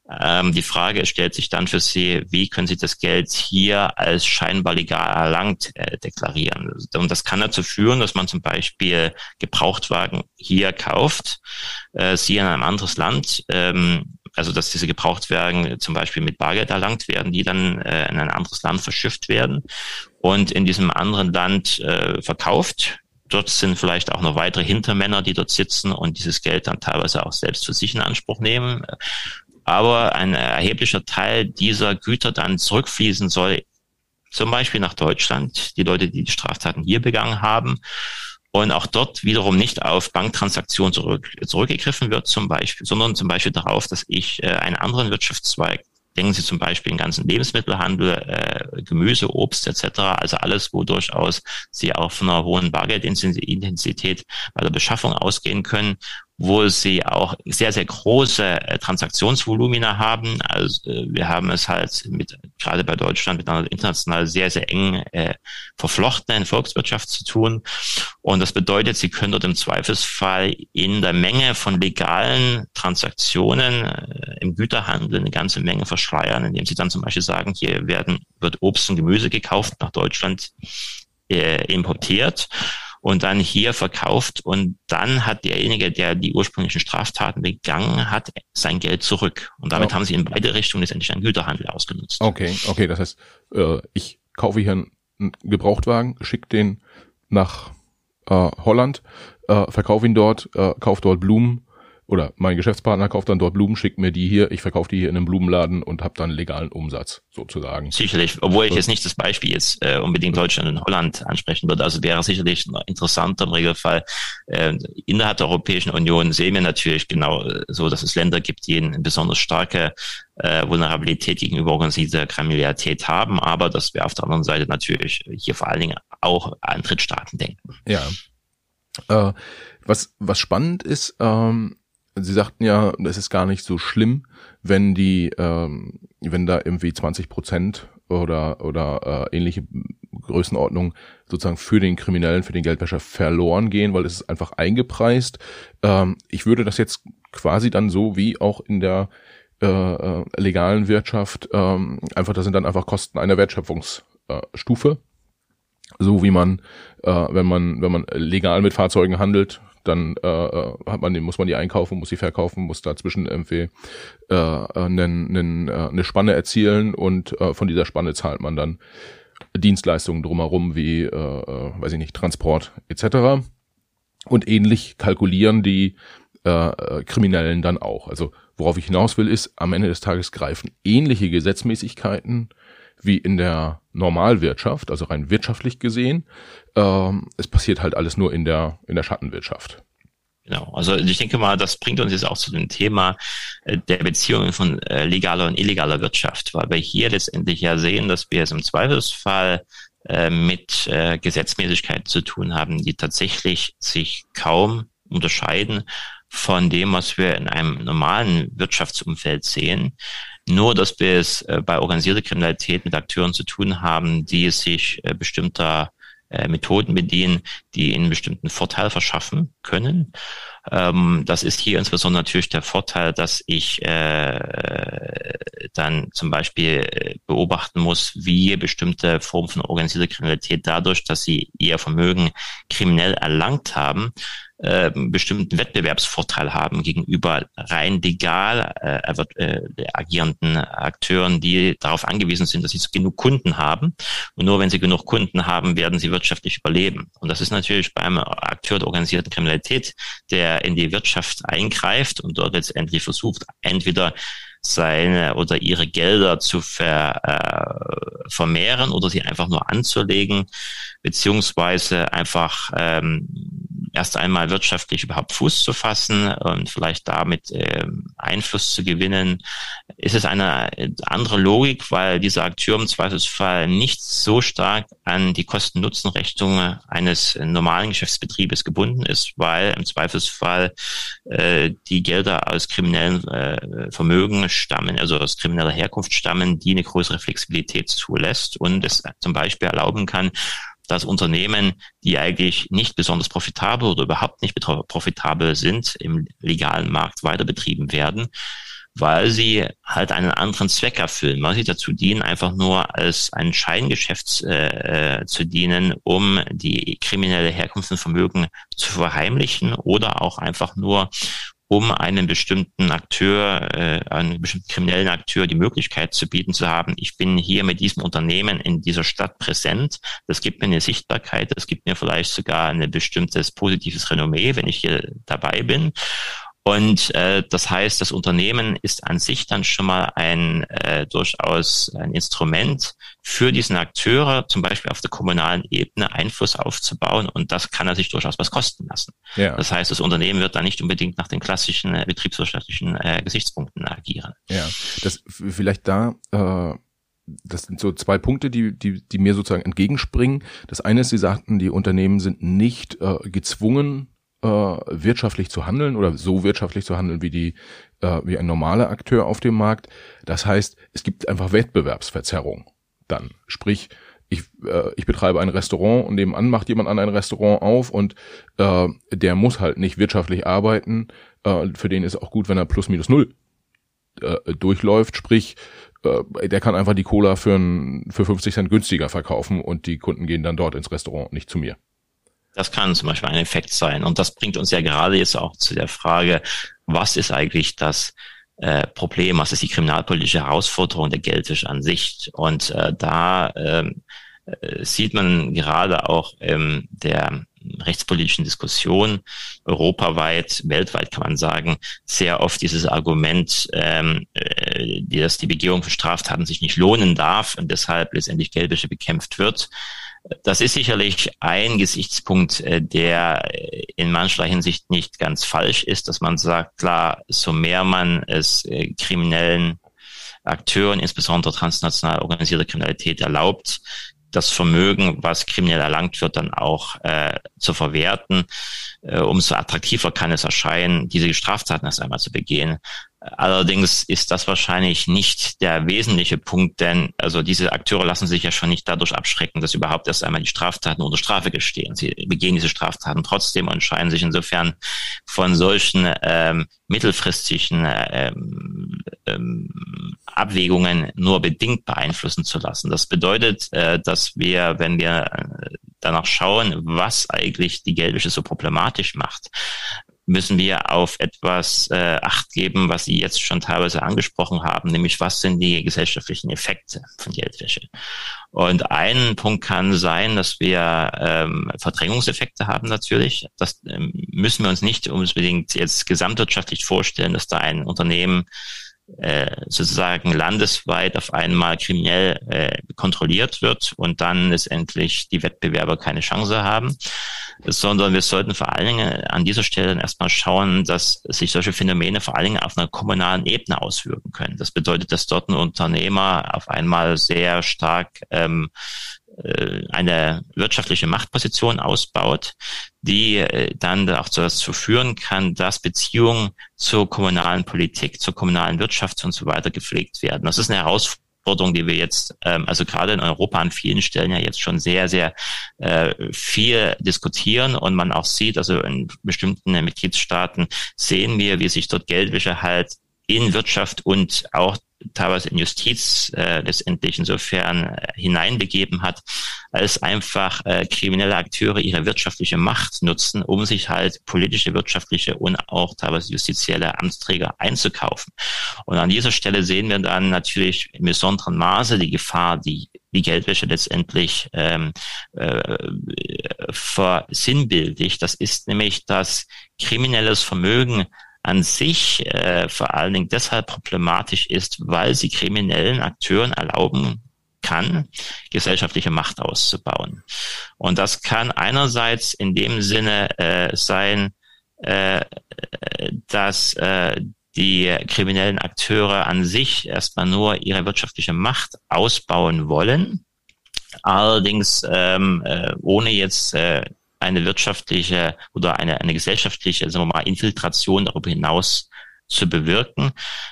Ähm, die Frage stellt sich dann für sie, wie können sie das Geld hier als scheinbar legal erlangt äh, deklarieren? Und das kann dazu führen, dass man zum Beispiel Gebrauchtwagen hier kauft, äh, sie in einem anderes Land ähm, also dass diese Gebrauchtwagen zum Beispiel mit Bargeld erlangt werden, die dann äh, in ein anderes Land verschifft werden und in diesem anderen Land äh, verkauft. Dort sind vielleicht auch noch weitere Hintermänner, die dort sitzen und dieses Geld dann teilweise auch selbst für sich in Anspruch nehmen. Aber ein erheblicher Teil dieser Güter dann zurückfließen soll, zum Beispiel nach Deutschland, die Leute, die die Straftaten hier begangen haben und auch dort wiederum nicht auf Banktransaktionen zurück, zurückgegriffen wird zum Beispiel, sondern zum Beispiel darauf, dass ich äh, einen anderen Wirtschaftszweig Denken Sie zum Beispiel den ganzen Lebensmittelhandel, äh, Gemüse, Obst etc., also alles, wo durchaus Sie auch von einer hohen Bargeldintensität bei der Beschaffung ausgehen können wo sie auch sehr, sehr große äh, Transaktionsvolumina haben. Also äh, wir haben es halt mit, gerade bei Deutschland, mit einer international sehr, sehr eng äh, verflochtenen Volkswirtschaft zu tun. Und das bedeutet, sie können dort im Zweifelsfall in der Menge von legalen Transaktionen äh, im Güterhandel eine ganze Menge verschleiern, indem sie dann zum Beispiel sagen, hier werden, wird Obst und Gemüse gekauft, nach Deutschland äh, importiert und dann hier verkauft und dann hat derjenige, der die ursprünglichen Straftaten begangen hat, sein Geld zurück. Und damit oh. haben sie in beide Richtungen letztendlich einen Güterhandel ausgenutzt. Okay, okay, das heißt, äh, ich kaufe hier einen Gebrauchtwagen, schicke den nach äh, Holland, äh, verkaufe ihn dort, äh, kaufe dort Blumen, oder mein Geschäftspartner kauft dann dort Blumen, schickt mir die hier, ich verkaufe die hier in einem Blumenladen und habe dann legalen Umsatz sozusagen. Sicherlich, obwohl ich jetzt nicht das Beispiel jetzt äh, unbedingt Deutschland und Holland ansprechen würde. Also wäre sicherlich interessanter im Regelfall. Äh, innerhalb der Europäischen Union sehen wir natürlich genau äh, so, dass es Länder gibt, die eine besonders starke äh, Vulnerabilität gegenüber organisierter Kriminalität haben, aber dass wir auf der anderen Seite natürlich hier vor allen Dingen auch an Drittstaaten denken. Ja. Äh, was, was spannend ist, ähm, Sie sagten ja, es ist gar nicht so schlimm, wenn die, ähm, wenn da irgendwie 20 Prozent oder oder äh, ähnliche Größenordnung sozusagen für den Kriminellen, für den Geldwäscher verloren gehen, weil es ist einfach eingepreist. Ähm, ich würde das jetzt quasi dann so wie auch in der äh, äh legalen Wirtschaft ähm, einfach, das sind dann einfach Kosten einer Wertschöpfungsstufe. So wie man, äh, wenn man, wenn man legal mit Fahrzeugen handelt, dann äh, äh, hat man die, muss man die einkaufen, muss sie verkaufen, muss dazwischen irgendwie äh, einen, einen, äh, eine Spanne erzielen und äh, von dieser Spanne zahlt man dann Dienstleistungen drumherum wie, äh, äh, weiß ich nicht, Transport etc. Und ähnlich kalkulieren die äh, äh, Kriminellen dann auch. Also worauf ich hinaus will, ist, am Ende des Tages greifen ähnliche Gesetzmäßigkeiten wie in der Normalwirtschaft, also rein wirtschaftlich gesehen. Ähm, es passiert halt alles nur in der, in der Schattenwirtschaft. Genau, also ich denke mal, das bringt uns jetzt auch zu dem Thema äh, der Beziehungen von äh, legaler und illegaler Wirtschaft, weil wir hier letztendlich ja sehen, dass wir es im Zweifelsfall äh, mit Gesetzmäßigkeiten zu tun haben, die tatsächlich sich kaum unterscheiden von dem, was wir in einem normalen Wirtschaftsumfeld sehen. Nur, dass wir es äh, bei organisierter Kriminalität mit Akteuren zu tun haben, die sich äh, bestimmter äh, Methoden bedienen, die ihnen bestimmten Vorteil verschaffen können. Ähm, das ist hier insbesondere natürlich der Vorteil, dass ich dann zum Beispiel beobachten muss, wie bestimmte Formen von organisierter Kriminalität dadurch, dass sie ihr Vermögen kriminell erlangt haben, äh, bestimmten Wettbewerbsvorteil haben gegenüber rein legal äh, äh, agierenden Akteuren, die darauf angewiesen sind, dass sie genug Kunden haben. Und nur wenn sie genug Kunden haben, werden sie wirtschaftlich überleben. Und das ist natürlich beim Akteur der organisierten Kriminalität, der in die Wirtschaft eingreift und dort letztendlich versucht, entweder seine oder ihre Gelder zu ver, äh, vermehren oder sie einfach nur anzulegen, beziehungsweise einfach ähm, erst einmal wirtschaftlich überhaupt Fuß zu fassen und vielleicht damit ähm, Einfluss zu gewinnen, ist es eine andere Logik, weil dieser Akteur im Zweifelsfall nicht so stark an die Kosten-Nutzen-Rechnung eines normalen Geschäftsbetriebes gebunden ist, weil im Zweifelsfall äh, die Gelder aus kriminellen äh, Vermögen stammen, also aus krimineller Herkunft stammen, die eine größere Flexibilität zulässt und es zum Beispiel erlauben kann, dass Unternehmen, die eigentlich nicht besonders profitabel oder überhaupt nicht profitabel sind, im legalen Markt weiter betrieben werden, weil sie halt einen anderen Zweck erfüllen, weil sie dazu dienen, einfach nur als ein Scheingeschäft äh, zu dienen, um die kriminelle Herkunft und Vermögen zu verheimlichen oder auch einfach nur, um einen bestimmten Akteur, äh, einen bestimmten kriminellen Akteur die Möglichkeit zu bieten zu haben, ich bin hier mit diesem Unternehmen in dieser Stadt präsent. Das gibt mir eine Sichtbarkeit, das gibt mir vielleicht sogar ein bestimmtes positives Renommee, wenn ich hier dabei bin. Und äh, das heißt, das Unternehmen ist an sich dann schon mal ein äh, durchaus ein Instrument für diesen Akteure, zum Beispiel auf der kommunalen Ebene Einfluss aufzubauen. Und das kann er sich durchaus was kosten lassen. Ja. Das heißt, das Unternehmen wird da nicht unbedingt nach den klassischen äh, betriebswirtschaftlichen äh, Gesichtspunkten agieren. Ja, das vielleicht da. Äh das sind so zwei Punkte, die, die, die mir sozusagen entgegenspringen. Das eine ist, Sie sagten, die Unternehmen sind nicht äh, gezwungen, äh, wirtschaftlich zu handeln oder so wirtschaftlich zu handeln wie die äh, wie ein normaler Akteur auf dem Markt. Das heißt, es gibt einfach Wettbewerbsverzerrung dann. Sprich, ich, äh, ich betreibe ein Restaurant und nebenan macht jemand an ein Restaurant auf und äh, der muss halt nicht wirtschaftlich arbeiten. Äh, für den ist auch gut, wenn er plus minus null äh, durchläuft. Sprich, äh, der kann einfach die Cola für, ein, für 50 Cent günstiger verkaufen und die Kunden gehen dann dort ins Restaurant, nicht zu mir. Das kann zum Beispiel ein Effekt sein. Und das bringt uns ja gerade jetzt auch zu der Frage, was ist eigentlich das äh, Problem, was ist die kriminalpolitische Herausforderung der Geldwäsche an sich? Und äh, da ähm, äh, sieht man gerade auch in der rechtspolitischen Diskussion europaweit, weltweit kann man sagen, sehr oft dieses Argument, ähm, äh, dass die Begehung von Straftaten sich nicht lohnen darf und deshalb letztendlich Geldwäsche bekämpft wird. Das ist sicherlich ein Gesichtspunkt, äh, der in mancher Hinsicht nicht ganz falsch ist, dass man sagt, klar, so mehr man es äh, kriminellen Akteuren, insbesondere transnational organisierter Kriminalität erlaubt, das Vermögen, was kriminell erlangt wird, dann auch äh, zu verwerten, äh, umso attraktiver kann es erscheinen, diese Straftaten erst einmal zu begehen. Allerdings ist das wahrscheinlich nicht der wesentliche Punkt, denn also diese Akteure lassen sich ja schon nicht dadurch abschrecken, dass überhaupt erst einmal die Straftaten unter Strafe gestehen. Sie begehen diese Straftaten trotzdem und scheinen sich insofern von solchen ähm, mittelfristigen ähm, ähm, Abwägungen nur bedingt beeinflussen zu lassen. Das bedeutet, äh, dass wir, wenn wir äh, danach schauen, was eigentlich die Geldwäsche so problematisch macht, müssen wir auf etwas äh, Acht geben, was Sie jetzt schon teilweise angesprochen haben, nämlich was sind die gesellschaftlichen Effekte von Geldwäsche. Und ein Punkt kann sein, dass wir ähm, Verdrängungseffekte haben natürlich. Das ähm, müssen wir uns nicht unbedingt jetzt gesamtwirtschaftlich vorstellen, dass da ein Unternehmen äh, sozusagen landesweit auf einmal kriminell äh, kontrolliert wird und dann letztendlich die Wettbewerber keine Chance haben, sondern wir sollten vor allen Dingen an dieser Stelle dann erstmal schauen, dass sich solche Phänomene vor allen Dingen auf einer kommunalen Ebene auswirken können. Das bedeutet, dass dort ein Unternehmer auf einmal sehr stark ähm, äh, eine wirtschaftliche Machtposition ausbaut, die äh, dann auch dazu führen kann, dass Beziehungen zur kommunalen Politik, zur kommunalen Wirtschaft und so weiter gepflegt werden. Das ist eine Herausforderung, die wir jetzt, ähm, also gerade in Europa an vielen Stellen ja jetzt schon sehr, sehr äh, viel diskutieren und man auch sieht, also in bestimmten Mitgliedstaaten sehen wir, wie sich dort Geldwäsche halt in Wirtschaft und auch teilweise in Justiz äh, letztendlich insofern äh, hineinbegeben hat, als einfach äh, kriminelle Akteure ihre wirtschaftliche Macht nutzen, um sich halt politische, wirtschaftliche und auch teilweise justizielle Amtsträger einzukaufen. Und an dieser Stelle sehen wir dann natürlich im besonderen Maße die Gefahr, die die Geldwäsche letztendlich ähm, äh, versinnbildlich. Das ist nämlich, dass kriminelles Vermögen an sich äh, vor allen Dingen deshalb problematisch ist, weil sie kriminellen Akteuren erlauben kann, gesellschaftliche Macht auszubauen. Und das kann einerseits in dem Sinne äh, sein, äh, dass äh, die kriminellen Akteure an sich erstmal nur ihre wirtschaftliche Macht ausbauen wollen, allerdings ähm, äh, ohne jetzt äh, eine wirtschaftliche oder eine, eine gesellschaftliche, sagen wir mal, Infiltration darüber hinaus zu bewirken.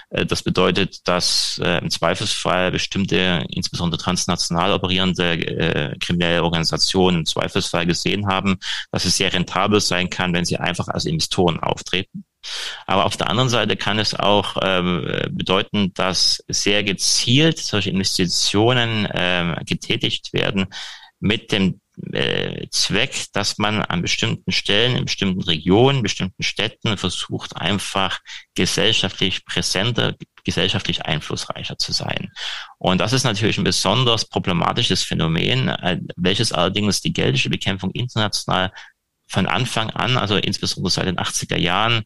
Äh, das bedeutet, dass äh, im Zweifelsfall bestimmte, insbesondere transnational operierende äh, kriminelle Organisationen im Zweifelsfall gesehen haben, dass es sehr rentabel sein kann, wenn sie einfach als Investoren auftreten. Aber auf der anderen Seite kann es auch äh, bedeuten, dass sehr gezielt solche Investitionen äh, getätigt werden mit dem äh, Zweck, dass man an bestimmten Stellen, in bestimmten Regionen, bestimmten Städten versucht, einfach gesellschaftlich präsenter, gesellschaftlich einflussreicher zu sein. Und das ist natürlich ein besonders problematisches Phänomen, äh, welches allerdings die geldische Bekämpfung international von Anfang an, also insbesondere seit den 80er Jahren,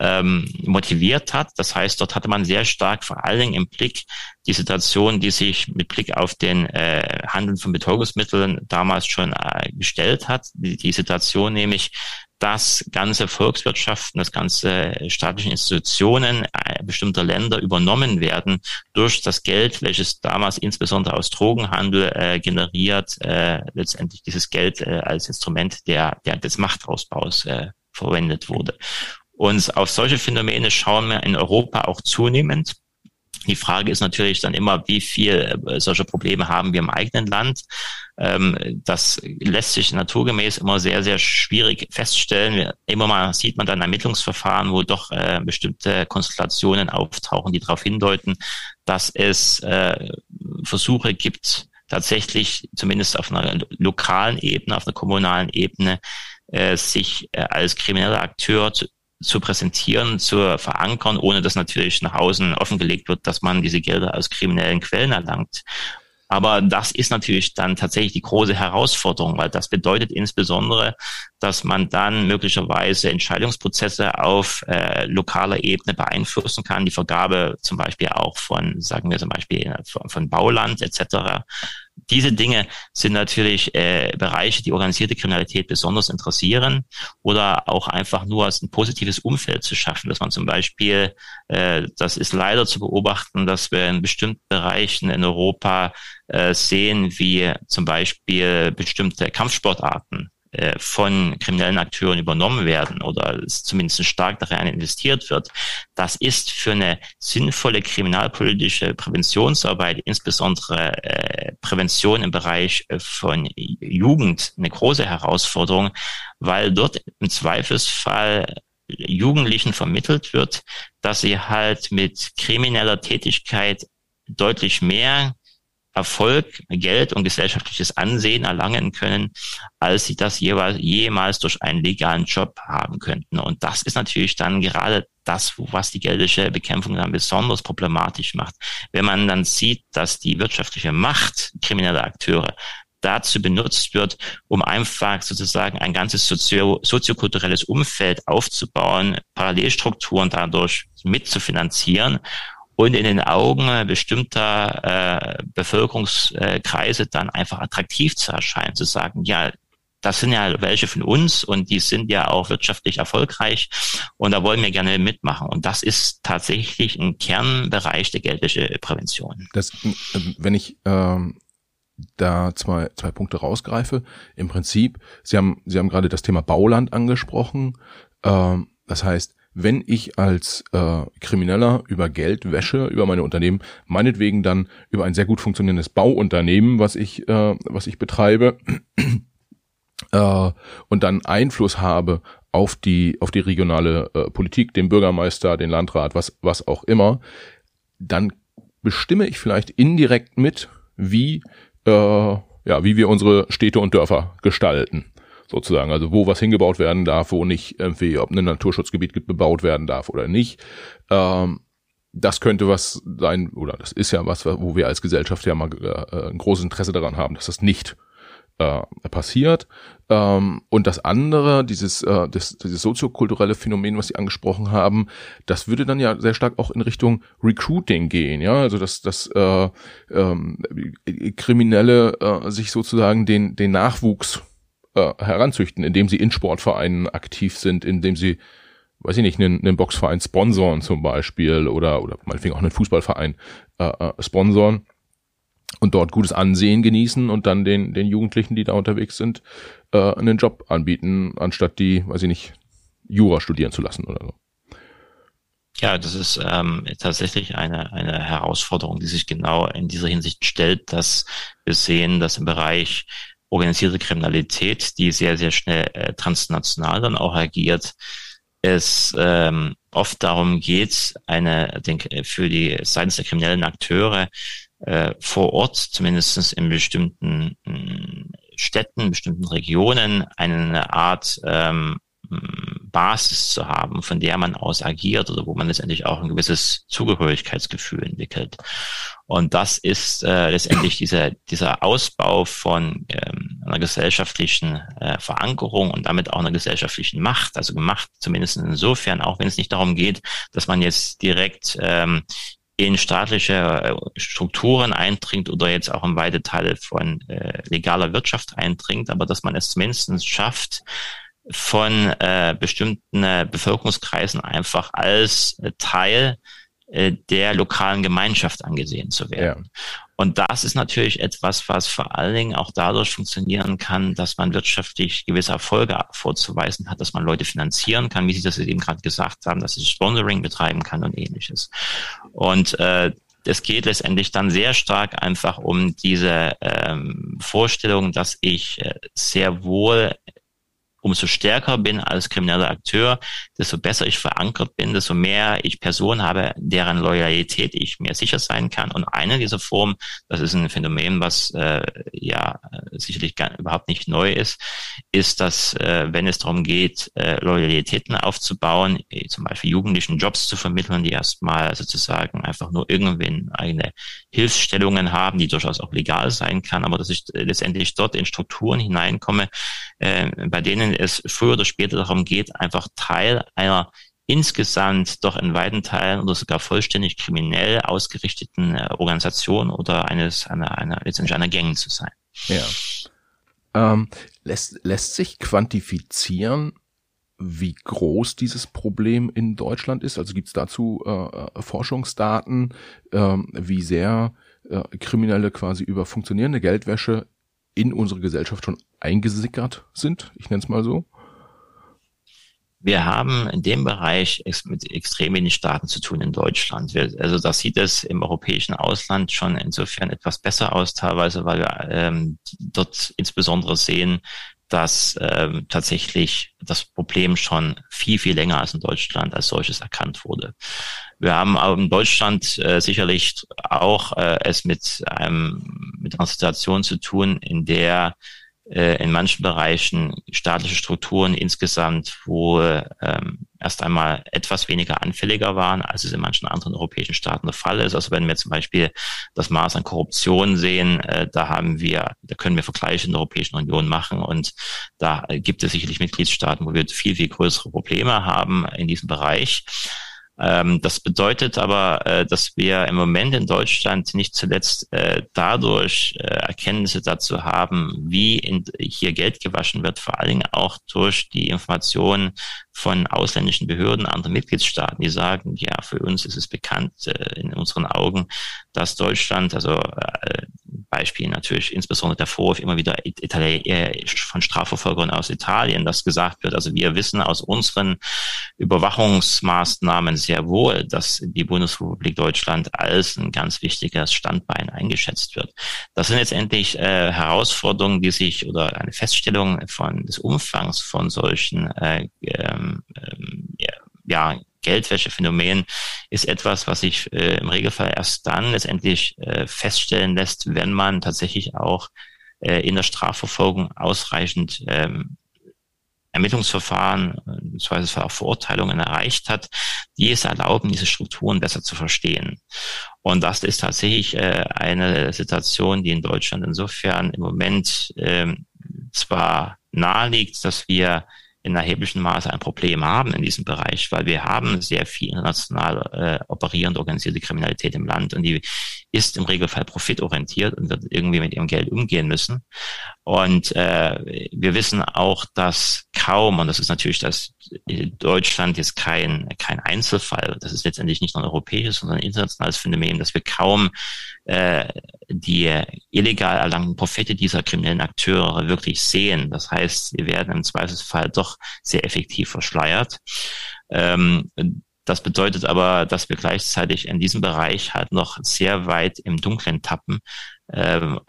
ähm, motiviert hat. Das heißt, dort hatte man sehr stark vor allen Dingen im Blick die Situation, die sich mit Blick auf den äh, Handel von Betäubungsmitteln damals schon äh, gestellt hat. Die, die Situation nämlich, dass ganze Volkswirtschaften, dass ganze staatliche Institutionen äh, bestimmter Länder übernommen werden durch das Geld, welches damals insbesondere aus Drogenhandel äh, generiert, äh, letztendlich dieses Geld äh, als Instrument der, der des Machtausbaus äh, verwendet wurde. Und auf solche Phänomene schauen wir in Europa auch zunehmend. Die Frage ist natürlich dann immer, wie viel äh, solche Probleme haben wir im eigenen Land. Ähm, das lässt sich naturgemäß immer sehr, sehr schwierig feststellen. Immer mal sieht man dann Ermittlungsverfahren, wo doch äh, bestimmte Konstellationen auftauchen, die darauf hindeuten, dass es äh, Versuche gibt, tatsächlich zumindest auf einer lokalen Ebene, auf einer kommunalen Ebene, sich als krimineller Akteur zu, präsentieren, zu verankern, ohne dass natürlich nach außen offengelegt wird, dass man diese Gelder aus kriminellen Quellen erlangt. Aber das ist natürlich dann tatsächlich die große Herausforderung, weil das bedeutet insbesondere, dass man dann möglicherweise Entscheidungsprozesse auf äh, lokaler Ebene beeinflussen kann, die Vergabe zum Beispiel auch von, sagen wir zum Beispiel von, von Bauland etc. Diese Dinge sind natürlich äh, Bereiche, die organisierte Kriminalität besonders interessieren oder auch einfach nur als ein positives Umfeld zu schaffen, dass man zum Beispiel, äh, das ist leider zu beobachten, dass wir in bestimmten Bereichen in Europa äh, sehen, wie zum Beispiel bestimmte Kampfsportarten von kriminellen Akteuren übernommen werden oder zumindest stark darin investiert wird, das ist für eine sinnvolle kriminalpolitische Präventionsarbeit, insbesondere äh, Prävention im Bereich äh, von Jugend, eine große Herausforderung, weil dort im Zweifelsfall Jugendlichen vermittelt wird, dass sie halt mit krimineller Tätigkeit deutlich mehr Erfolg, Geld und gesellschaftliches Ansehen erlangen können, als sie das jeweils, jemals durch einen legalen Job haben könnten. Und das ist natürlich dann gerade das, was die geldliche Bekämpfung dann besonders problematisch macht. Wenn man dann sieht, dass die wirtschaftliche Macht krimineller Akteure dazu benutzt wird, um einfach sozusagen ein ganzes sozio soziokulturelles Umfeld aufzubauen, Parallelstrukturen dadurch mitzufinanzieren und in den Augen bestimmter äh, Bevölkerungskreise dann einfach attraktiv zu erscheinen, zu sagen, ja, das sind ja welche von uns und die sind ja auch wirtschaftlich erfolgreich und da wollen wir gerne mitmachen. Und das ist tatsächlich ein Kernbereich der geldliche Prävention. Das, wenn ich ähm, da zwei, zwei Punkte rausgreife, im Prinzip, Sie haben, Sie haben gerade das Thema Bauland angesprochen. Ähm, das heißt, wenn ich als äh, Krimineller über Geldwäsche, über meine Unternehmen, meinetwegen dann über ein sehr gut funktionierendes Bauunternehmen, was ich, äh, was ich betreibe, äh, und dann Einfluss habe auf die, auf die regionale äh, Politik, den Bürgermeister, den Landrat, was, was auch immer, dann bestimme ich vielleicht indirekt mit, wie, äh, ja, wie wir unsere Städte und Dörfer gestalten sozusagen. Also wo was hingebaut werden darf, wo nicht irgendwie, ob ein Naturschutzgebiet bebaut werden darf oder nicht. Ähm, das könnte was sein, oder das ist ja was, wo wir als Gesellschaft ja mal äh, ein großes Interesse daran haben, dass das nicht äh, passiert. Ähm, und das andere, dieses, äh, das, dieses soziokulturelle Phänomen, was Sie angesprochen haben, das würde dann ja sehr stark auch in Richtung Recruiting gehen, ja, also dass, dass äh, ähm, Kriminelle äh, sich sozusagen den, den Nachwuchs äh, heranzüchten, indem sie in Sportvereinen aktiv sind, indem sie, weiß ich nicht, einen, einen Boxverein sponsoren zum Beispiel oder, oder meinetwegen auch einen Fußballverein äh, äh, sponsoren und dort gutes Ansehen genießen und dann den, den Jugendlichen, die da unterwegs sind, äh, einen Job anbieten, anstatt die, weiß ich nicht, Jura studieren zu lassen oder so. Ja, das ist ähm, tatsächlich eine, eine Herausforderung, die sich genau in dieser Hinsicht stellt, dass wir sehen, dass im Bereich organisierte Kriminalität, die sehr, sehr schnell äh, transnational dann auch agiert, es ähm, oft darum geht, eine, denke, für die seitens der kriminellen Akteure äh, vor Ort, zumindestens in bestimmten mh, hm, Städten, bestimmten Regionen, eine Art ähm, Basis zu haben, von der man aus agiert oder wo man letztendlich auch ein gewisses Zugehörigkeitsgefühl entwickelt. Und das ist äh, letztendlich dieser, dieser Ausbau von ähm, einer gesellschaftlichen äh, Verankerung und damit auch einer gesellschaftlichen Macht, also gemacht zumindest insofern, auch wenn es nicht darum geht, dass man jetzt direkt ähm, in staatliche äh, Strukturen eindringt oder jetzt auch in weite Teile von äh, legaler Wirtschaft eindringt, aber dass man es zumindest schafft, von äh, bestimmten äh, Bevölkerungskreisen einfach als äh, Teil äh, der lokalen Gemeinschaft angesehen zu werden. Ja. Und das ist natürlich etwas, was vor allen Dingen auch dadurch funktionieren kann, dass man wirtschaftlich gewisse Erfolge vorzuweisen hat, dass man Leute finanzieren kann, wie Sie das eben gerade gesagt haben, dass sie Sponsoring betreiben kann und ähnliches. Und äh, es geht letztendlich dann sehr stark einfach um diese ähm, Vorstellung, dass ich äh, sehr wohl umso stärker bin als krimineller Akteur, desto besser ich verankert bin, desto mehr ich Personen habe, deren Loyalität ich mir sicher sein kann. Und eine dieser Formen, das ist ein Phänomen, was äh, ja sicherlich gar, überhaupt nicht neu ist, ist, dass äh, wenn es darum geht, äh, Loyalitäten aufzubauen, äh, zum Beispiel Jugendlichen Jobs zu vermitteln, die erstmal sozusagen einfach nur irgendwann eigene Hilfsstellungen haben, die durchaus auch legal sein kann, aber dass ich letztendlich dort in Strukturen hineinkomme, äh, bei denen es früher oder später darum geht, einfach Teil einer insgesamt doch in weiten Teilen oder sogar vollständig kriminell ausgerichteten äh, Organisation oder eines einer, einer letztendlich einer Gang zu sein. Ja. Ähm, lässt, lässt sich quantifizieren, wie groß dieses Problem in Deutschland ist? Also gibt es dazu äh, Forschungsdaten, äh, wie sehr äh, Kriminelle quasi über funktionierende Geldwäsche in unsere Gesellschaft schon eingesickert sind? Ich nenne es mal so. Wir haben in dem Bereich mit extrem wenig Staaten zu tun in Deutschland. Wir, also das sieht es im europäischen Ausland schon insofern etwas besser aus, teilweise, weil wir ähm, dort insbesondere sehen, dass ähm, tatsächlich das Problem schon viel, viel länger als in Deutschland als solches erkannt wurde. Wir haben in Deutschland äh, sicherlich auch äh, es mit einem mit einer Situation zu tun, in der äh, in manchen Bereichen staatliche Strukturen insgesamt wohl ähm, erst einmal etwas weniger anfälliger waren, als es in manchen anderen europäischen Staaten der Fall ist. Also wenn wir zum Beispiel das Maß an Korruption sehen, äh, da haben wir, da können wir Vergleiche in der Europäischen Union machen und da gibt es sicherlich Mitgliedstaaten, wo wir viel, viel größere Probleme haben in diesem Bereich. Ähm, das bedeutet aber, äh, dass wir im Moment in Deutschland nicht zuletzt äh, dadurch äh, Erkenntnisse dazu haben, wie hier Geld gewaschen wird, vor allen Dingen auch durch die Informationen von ausländischen Behörden anderer Mitgliedstaaten, die sagen, ja, für uns ist es bekannt äh, in unseren Augen, dass Deutschland, also äh, Beispiel natürlich insbesondere der Vorwurf immer wieder Itali äh, von Strafverfolgern aus Italien, dass gesagt wird, also wir wissen aus unseren Überwachungsmaßnahmen sehr wohl, dass die Bundesrepublik Deutschland als ein ganz wichtiges Standbein eingeschätzt wird. Das sind letztendlich äh, Herausforderungen, die sich oder eine Feststellung von des Umfangs von solchen äh, ähm, ähm, ja, Geldwäschephänomen ist etwas, was sich äh, im Regelfall erst dann letztendlich äh, feststellen lässt, wenn man tatsächlich auch äh, in der Strafverfolgung ausreichend ähm, Ermittlungsverfahren, im Zweifelsfall auch Verurteilungen erreicht hat, die es erlauben, diese Strukturen besser zu verstehen. Und das ist tatsächlich äh, eine Situation, die in Deutschland insofern im Moment ähm, zwar naheliegt, dass wir in erheblichem Maße ein Problem haben in diesem Bereich, weil wir haben sehr viel international äh, operierende organisierte Kriminalität im Land und die ist im Regelfall profitorientiert und wird irgendwie mit ihrem Geld umgehen müssen. Und äh, wir wissen auch, dass kaum, und das ist natürlich das Deutschland jetzt kein, kein Einzelfall, das ist letztendlich nicht nur ein europäisches, sondern ein internationales Phänomen, dass wir kaum äh, die illegal erlangten Profite dieser kriminellen Akteure wirklich sehen. Das heißt, sie werden im Zweifelsfall doch sehr effektiv verschleiert. Ähm, das bedeutet aber, dass wir gleichzeitig in diesem Bereich halt noch sehr weit im Dunkeln tappen, ähm,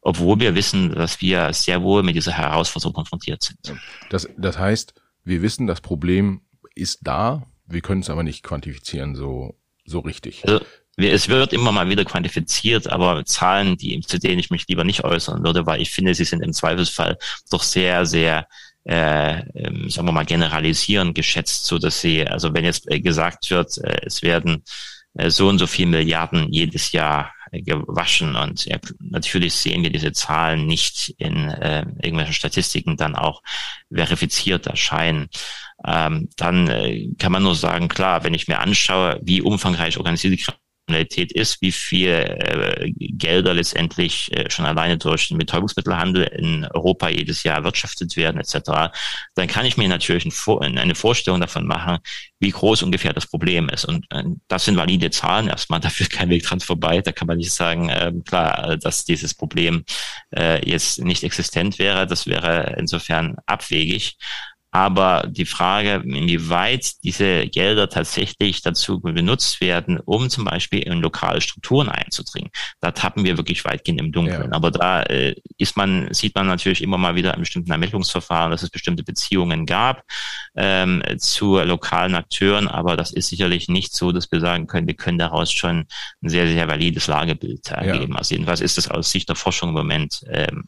obwohl wir wissen, dass wir sehr wohl mit dieser Herausforderung konfrontiert sind. Das, das heißt, wir wissen, das Problem ist da, wir können es aber nicht quantifizieren so, so richtig. Also, es wird immer mal wieder quantifiziert, aber Zahlen, die, zu denen ich mich lieber nicht äußern würde, weil ich finde, sie sind im Zweifelsfall doch sehr, sehr äh, ähm, sagen wir mal, generalisieren geschätzt, so dass sie, also wenn jetzt äh, gesagt wird, äh, es werden äh, so und so viel Milliarden jedes Jahr gewaschen und ja, natürlich sehen wir diese Zahlen nicht in äh, irgendwelchen Statistiken dann auch verifiziert erscheinen. Ähm, dann äh, kann man nur sagen, klar, wenn ich mir anschaue, wie umfangreich organisierte Kriminalität ist, wie viel äh, Gelder letztendlich äh, schon alleine durch den Betäubungsmittelhandel in Europa jedes Jahr erwirtschaftet werden etc., dann kann ich mir natürlich ein, eine Vorstellung davon machen, wie groß ungefähr das Problem ist. Und äh, das sind valide Zahlen erstmal, dafür kein Weg dran vorbei. Da kann man nicht sagen, äh, klar, dass dieses Problem äh, jetzt nicht existent wäre. Das wäre insofern abwegig. Aber die Frage, inwieweit diese Gelder tatsächlich dazu benutzt werden, um zum Beispiel in lokale Strukturen einzudringen, da tappen wir wirklich weitgehend im Dunkeln. Ja. Aber da äh, ist man, sieht man natürlich immer mal wieder in bestimmten Ermittlungsverfahren, dass es bestimmte Beziehungen gab ähm, zu lokalen Akteuren. Aber das ist sicherlich nicht so, dass wir sagen können, wir können daraus schon ein sehr, sehr valides Lagebild ergeben. Ja. Also jedenfalls ist das aus Sicht der Forschung im Moment, ähm,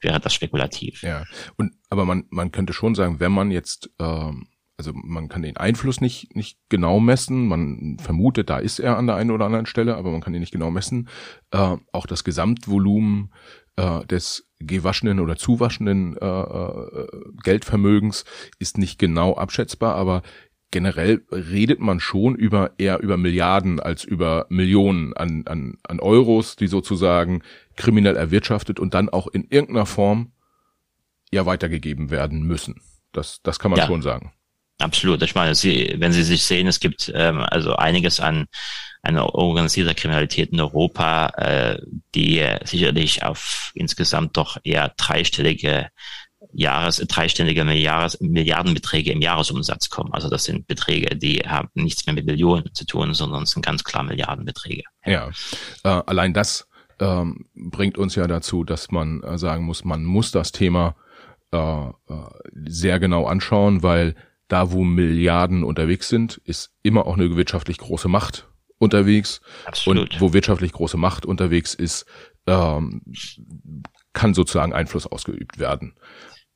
wäre das spekulativ. Ja, und aber man, man könnte schon sagen, wenn man jetzt, ähm, also man kann den Einfluss nicht, nicht genau messen, man vermutet, da ist er an der einen oder anderen Stelle, aber man kann ihn nicht genau messen. Äh, auch das Gesamtvolumen äh, des gewaschenen oder zuwaschenden äh, äh, Geldvermögens ist nicht genau abschätzbar, aber generell redet man schon über eher über Milliarden als über Millionen an, an, an Euros, die sozusagen kriminell erwirtschaftet und dann auch in irgendeiner Form ja weitergegeben werden müssen. Das, das kann man ja, schon sagen. Absolut. Ich meine, Sie, wenn Sie sich sehen, es gibt ähm, also einiges an einer organisierter Kriminalität in Europa, äh, die sicherlich auf insgesamt doch eher dreistellige Jahres, dreistellige Jahres, Milliardenbeträge im Jahresumsatz kommen. Also das sind Beträge, die haben nichts mehr mit Millionen zu tun, sondern sind ganz klar Milliardenbeträge. Ja, äh, allein das ähm, bringt uns ja dazu, dass man äh, sagen muss, man muss das Thema äh, sehr genau anschauen, weil da, wo Milliarden unterwegs sind, ist immer auch eine wirtschaftlich große Macht unterwegs. Absolut. Und wo wirtschaftlich große Macht unterwegs ist, ähm, kann sozusagen Einfluss ausgeübt werden.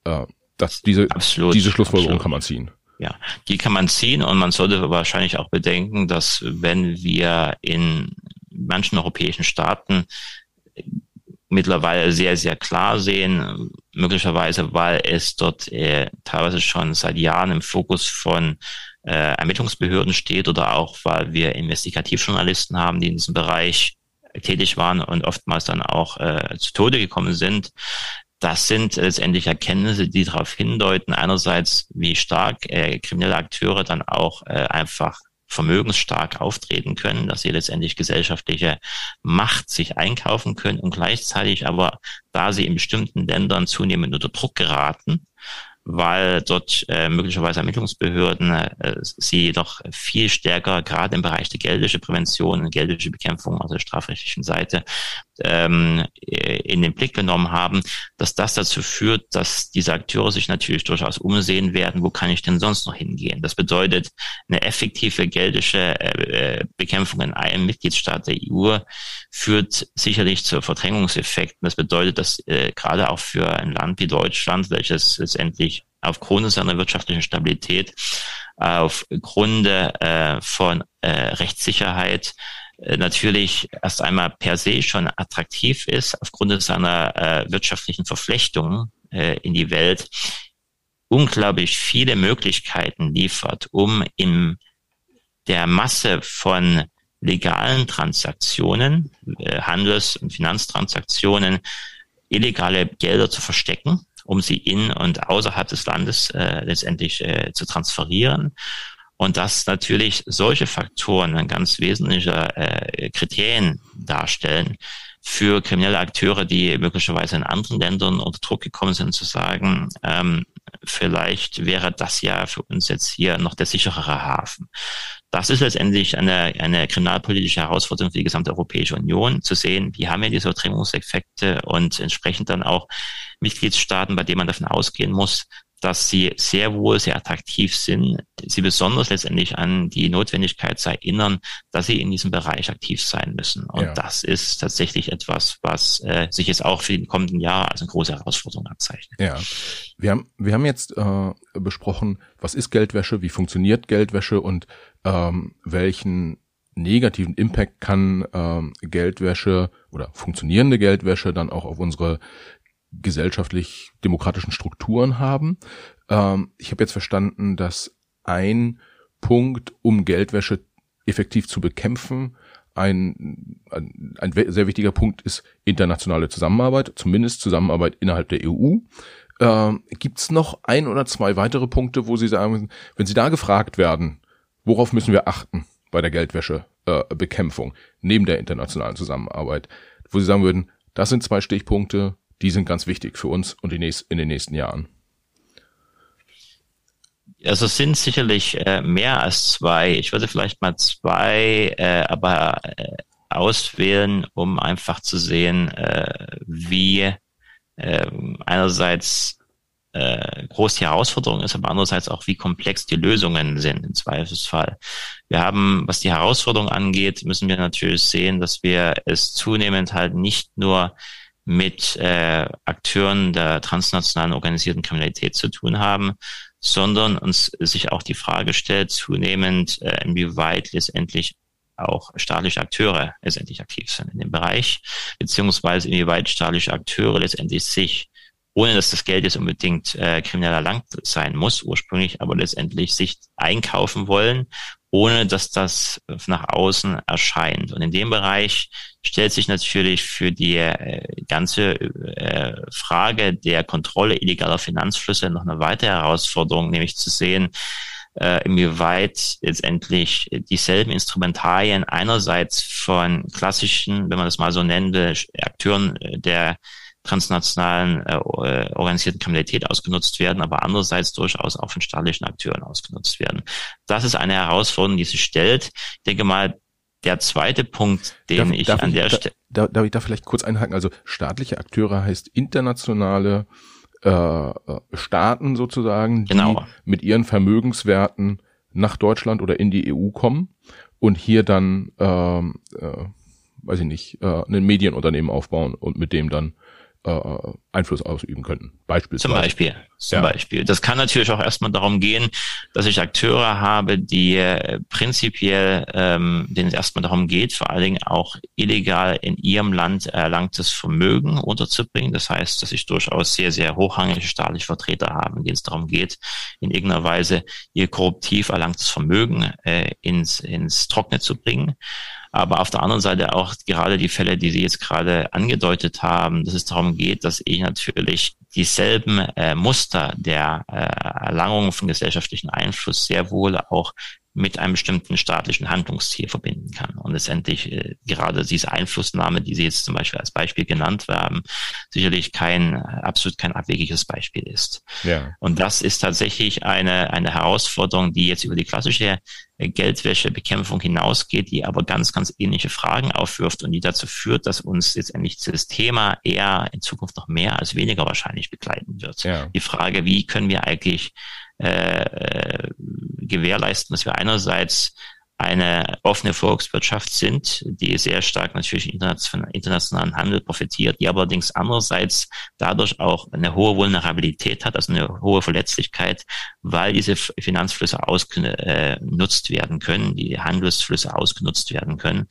Äh, das, diese, Absolut. diese Schlussfolgerung Absolut. kann man ziehen. Ja, die kann man ziehen und man sollte wahrscheinlich auch bedenken, dass wenn wir in manchen europäischen Staaten mittlerweile sehr, sehr klar sehen, möglicherweise, weil es dort äh, teilweise schon seit Jahren im Fokus von äh, Ermittlungsbehörden steht oder auch, weil wir Investigativjournalisten haben, die in diesem Bereich tätig waren und oftmals dann auch äh, zu Tode gekommen sind. Das sind letztendlich Erkenntnisse, die darauf hindeuten, einerseits, wie stark äh, kriminelle Akteure dann auch äh, einfach vermögensstark auftreten können, dass sie letztendlich gesellschaftliche Macht sich einkaufen können und gleichzeitig aber, da sie in bestimmten Ländern zunehmend unter Druck geraten, weil dort äh, möglicherweise Ermittlungsbehörden äh, sie doch viel stärker, gerade im Bereich der geldlichen Prävention und geldliche Bekämpfung, also der strafrechtlichen Seite, ähm, äh, in den Blick genommen haben, dass das dazu führt, dass diese Akteure sich natürlich durchaus umsehen werden, wo kann ich denn sonst noch hingehen? Das bedeutet, eine effektive geldliche äh, äh Bekämpfung in einem Mitgliedstaat der EU führt sicherlich zu Verdrängungseffekten. Das bedeutet, dass äh, gerade auch für ein Land wie Deutschland, welches letztendlich aufgrund seiner wirtschaftlichen Stabilität, aufgrund äh, von äh, Rechtssicherheit natürlich erst einmal per se schon attraktiv ist, aufgrund seiner äh, wirtschaftlichen Verflechtungen äh, in die Welt, unglaublich viele Möglichkeiten liefert, um in der Masse von legalen Transaktionen, äh, Handels- und Finanztransaktionen, illegale Gelder zu verstecken, um sie in und außerhalb des Landes äh, letztendlich äh, zu transferieren und dass natürlich solche Faktoren ein ganz wesentlicher äh, Kriterien darstellen für kriminelle Akteure, die möglicherweise in anderen Ländern unter Druck gekommen sind, zu sagen, ähm, vielleicht wäre das ja für uns jetzt hier noch der sicherere Hafen. Das ist letztendlich eine, eine kriminalpolitische Herausforderung für die gesamte Europäische Union, zu sehen, wie haben wir diese Verdrängungseffekte und entsprechend dann auch Mitgliedstaaten, bei denen man davon ausgehen muss, dass sie sehr wohl sehr attraktiv sind, sie besonders letztendlich an die Notwendigkeit zu erinnern, dass sie in diesem Bereich aktiv sein müssen. Und ja. das ist tatsächlich etwas, was äh, sich jetzt auch für die kommenden Jahre als eine große Herausforderung abzeichnet. Ja, wir haben, wir haben jetzt äh, besprochen, was ist Geldwäsche, wie funktioniert Geldwäsche und ähm, welchen negativen Impact kann ähm, Geldwäsche oder funktionierende Geldwäsche dann auch auf unsere gesellschaftlich demokratischen Strukturen haben. Ähm, ich habe jetzt verstanden, dass ein Punkt, um Geldwäsche effektiv zu bekämpfen, ein, ein, ein sehr wichtiger Punkt ist internationale Zusammenarbeit, zumindest Zusammenarbeit innerhalb der EU. Äh, Gibt es noch ein oder zwei weitere Punkte, wo Sie sagen, wenn Sie da gefragt werden, worauf müssen wir achten bei der Geldwäschebekämpfung äh, neben der internationalen Zusammenarbeit, wo Sie sagen würden, das sind zwei Stichpunkte, die sind ganz wichtig für uns und in den nächsten Jahren. Also es sind sicherlich äh, mehr als zwei. Ich würde vielleicht mal zwei, äh, aber äh, auswählen, um einfach zu sehen, äh, wie äh, einerseits äh, groß die Herausforderung ist, aber andererseits auch, wie komplex die Lösungen sind im Zweifelsfall. Wir haben, was die Herausforderung angeht, müssen wir natürlich sehen, dass wir es zunehmend halt nicht nur mit äh, Akteuren der transnationalen organisierten Kriminalität zu tun haben, sondern uns sich auch die Frage stellt, zunehmend, äh, inwieweit letztendlich auch staatliche Akteure letztendlich aktiv sind in dem Bereich, beziehungsweise inwieweit staatliche Akteure letztendlich sich, ohne dass das Geld jetzt unbedingt äh, kriminell erlangt sein muss, ursprünglich, aber letztendlich sich einkaufen wollen ohne dass das nach außen erscheint. Und in dem Bereich stellt sich natürlich für die äh, ganze äh, Frage der Kontrolle illegaler Finanzflüsse noch eine weitere Herausforderung, nämlich zu sehen, äh, inwieweit letztendlich dieselben Instrumentarien einerseits von klassischen, wenn man das mal so nennen will, Akteuren der transnationalen äh, äh, organisierten Kriminalität ausgenutzt werden, aber andererseits durchaus auch von staatlichen Akteuren ausgenutzt werden. Das ist eine Herausforderung, die sich stellt. Ich denke mal, der zweite Punkt, den darf, ich darf an der Stelle. Da, darf ich da vielleicht kurz einhaken? Also staatliche Akteure heißt internationale äh, Staaten sozusagen, die genau. mit ihren Vermögenswerten nach Deutschland oder in die EU kommen und hier dann, ähm, äh, weiß ich nicht, äh, ein Medienunternehmen aufbauen und mit dem dann äh, Einfluss ausüben könnten. Beispielsweise. Zum Beispiel. Zum ja. Beispiel. Das kann natürlich auch erstmal darum gehen, dass ich Akteure habe, die äh, prinzipiell, ähm, denen es erstmal darum geht, vor allen Dingen auch illegal in ihrem Land erlangtes Vermögen unterzubringen. Das heißt, dass ich durchaus sehr, sehr hochrangige staatliche Vertreter habe, denen es darum geht, in irgendeiner Weise ihr korruptiv erlangtes Vermögen äh, ins, ins Trockene zu bringen. Aber auf der anderen Seite auch gerade die Fälle, die Sie jetzt gerade angedeutet haben, dass es darum geht, dass ich natürlich dieselben äh, Muster der äh, Erlangung von gesellschaftlichen Einfluss sehr wohl auch mit einem bestimmten staatlichen Handlungsziel verbinden kann. Und letztendlich äh, gerade diese Einflussnahme, die Sie jetzt zum Beispiel als Beispiel genannt haben, sicherlich kein, absolut kein abwegiges Beispiel ist. Ja. Und das ist tatsächlich eine, eine Herausforderung, die jetzt über die klassische äh, Geldwäschebekämpfung hinausgeht, die aber ganz, ganz ähnliche Fragen aufwirft und die dazu führt, dass uns letztendlich das Thema eher in Zukunft noch mehr als weniger wahrscheinlich begleiten wird. Ja. Die Frage, wie können wir eigentlich äh, äh, gewährleisten, dass wir einerseits eine offene Volkswirtschaft sind, die sehr stark natürlich von internationalen Handel profitiert, die allerdings andererseits dadurch auch eine hohe Vulnerabilität hat, also eine hohe Verletzlichkeit, weil diese Finanzflüsse ausgenutzt werden können, die Handelsflüsse ausgenutzt werden können.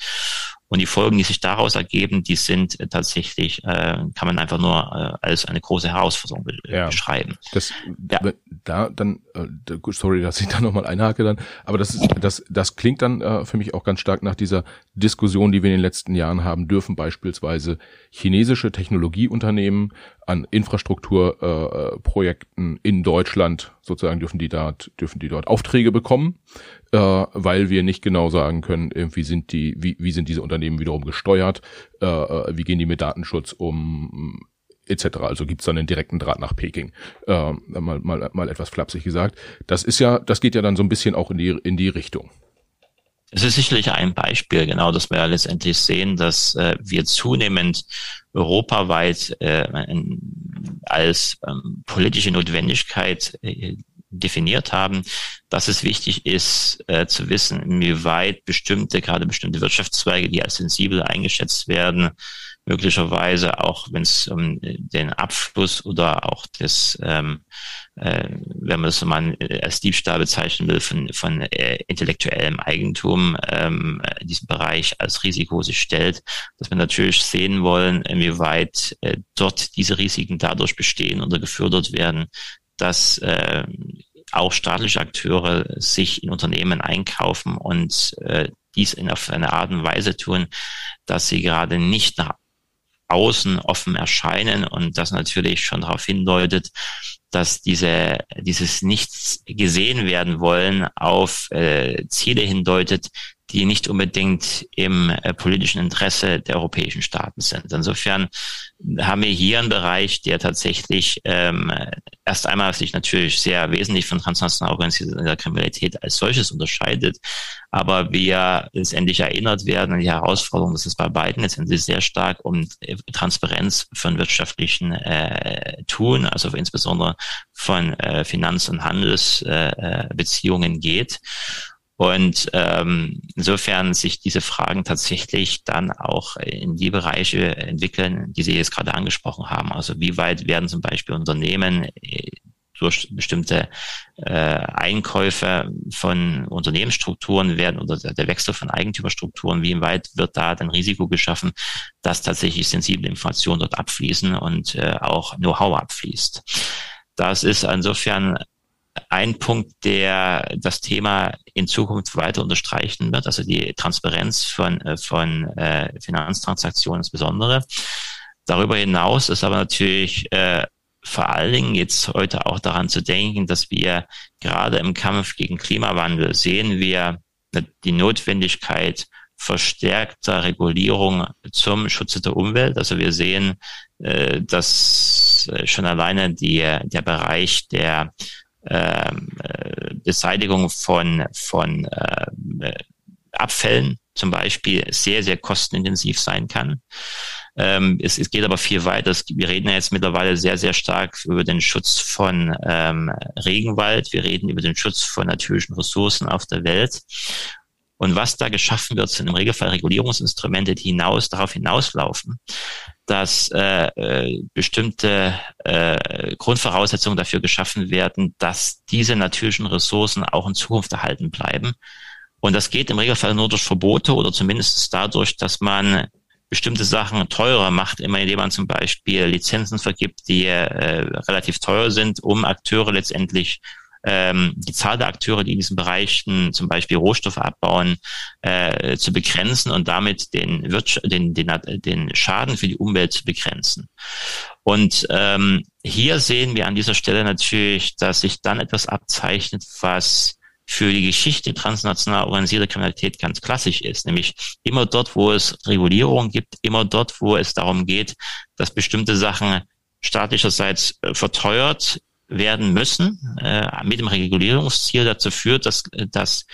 Und die Folgen, die sich daraus ergeben, die sind äh, tatsächlich, äh, kann man einfach nur äh, als eine große Herausforderung be ja, beschreiben. Das, ja. Da dann, äh, sorry, dass ich da nochmal einhake dann, aber das ist, das, das klingt dann äh, für mich auch ganz stark nach dieser Diskussion, die wir in den letzten Jahren haben dürfen, beispielsweise chinesische Technologieunternehmen an Infrastrukturprojekten äh, in Deutschland sozusagen dürfen die dort dürfen die dort Aufträge bekommen, äh, weil wir nicht genau sagen können, irgendwie sind die wie wie sind diese Unternehmen wiederum gesteuert, äh, äh wie gehen die mit Datenschutz um etc. Also gibt's dann einen direkten Draht nach Peking. Äh, mal, mal, mal etwas flapsig gesagt. Das ist ja, das geht ja dann so ein bisschen auch in die, in die Richtung. Es ist sicherlich ein Beispiel, genau, dass wir letztendlich sehen, dass äh, wir zunehmend europaweit äh, als ähm, politische Notwendigkeit äh, definiert haben, dass es wichtig ist äh, zu wissen, inwieweit bestimmte, gerade bestimmte Wirtschaftszweige, die als sensibel eingeschätzt werden, möglicherweise auch, wenn es um den Abschluss oder auch das, ähm, äh, wenn man das mal als Diebstahl bezeichnen will, von, von äh, intellektuellem Eigentum ähm, diesen Bereich als Risiko sich stellt, dass wir natürlich sehen wollen, inwieweit äh, dort diese Risiken dadurch bestehen oder gefördert werden, dass äh, auch staatliche Akteure sich in Unternehmen einkaufen und äh, dies in auf eine Art und Weise tun, dass sie gerade nicht nach außen offen erscheinen und das natürlich schon darauf hindeutet, dass diese, dieses Nichts gesehen werden wollen auf äh, Ziele hindeutet, die nicht unbedingt im äh, politischen Interesse der europäischen Staaten sind. Insofern haben wir hier einen Bereich, der tatsächlich ähm, erst einmal sich natürlich sehr wesentlich von transnational organisierter Kriminalität als solches unterscheidet, aber wir letztendlich erinnert werden an die Herausforderung, dass es bei beiden letztendlich sehr stark um Transparenz von wirtschaftlichen äh, Tun, also insbesondere von äh, Finanz- und Handelsbeziehungen äh, geht. Und ähm, insofern sich diese Fragen tatsächlich dann auch in die Bereiche entwickeln, die Sie jetzt gerade angesprochen haben. Also wie weit werden zum Beispiel Unternehmen äh, durch bestimmte äh, Einkäufe von Unternehmensstrukturen werden oder der Wechsel von Eigentümerstrukturen, wie weit wird da dann Risiko geschaffen, dass tatsächlich sensible Informationen dort abfließen und äh, auch Know-how abfließt. Das ist insofern ein Punkt, der das Thema in Zukunft weiter unterstreichen wird, also die Transparenz von, äh, von äh, Finanztransaktionen insbesondere. Darüber hinaus ist aber natürlich äh, vor allen Dingen jetzt heute auch daran zu denken, dass wir gerade im Kampf gegen Klimawandel sehen wir die Notwendigkeit verstärkter Regulierung zum Schutze der Umwelt. Also wir sehen, äh, dass äh, schon alleine die, der Bereich der äh, Beseitigung von, von äh, Abfällen zum Beispiel sehr, sehr kostenintensiv sein kann. Ähm, es, es geht aber viel weiter. wir reden ja jetzt mittlerweile sehr, sehr stark über den Schutz von ähm, Regenwald. Wir reden über den Schutz von natürlichen Ressourcen auf der Welt. Und was da geschaffen wird, sind im Regelfall Regulierungsinstrumente, die hinaus, darauf hinauslaufen, dass äh, äh, bestimmte äh, Grundvoraussetzungen dafür geschaffen werden, dass diese natürlichen Ressourcen auch in Zukunft erhalten bleiben. Und das geht im Regelfall nur durch Verbote oder zumindest dadurch, dass man bestimmte Sachen teurer macht, immer indem man zum Beispiel Lizenzen vergibt, die äh, relativ teuer sind, um Akteure letztendlich ähm, die Zahl der Akteure, die in diesen Bereichen zum Beispiel Rohstoffe abbauen, äh, zu begrenzen und damit den, den, den, den Schaden für die Umwelt zu begrenzen. Und ähm, hier sehen wir an dieser Stelle natürlich, dass sich dann etwas abzeichnet, was für die Geschichte transnational organisierter Kriminalität ganz klassisch ist, nämlich immer dort, wo es Regulierung gibt, immer dort, wo es darum geht, dass bestimmte Sachen staatlicherseits äh, verteuert werden müssen, äh, mit dem Regulierungsziel dazu führt, dass, dass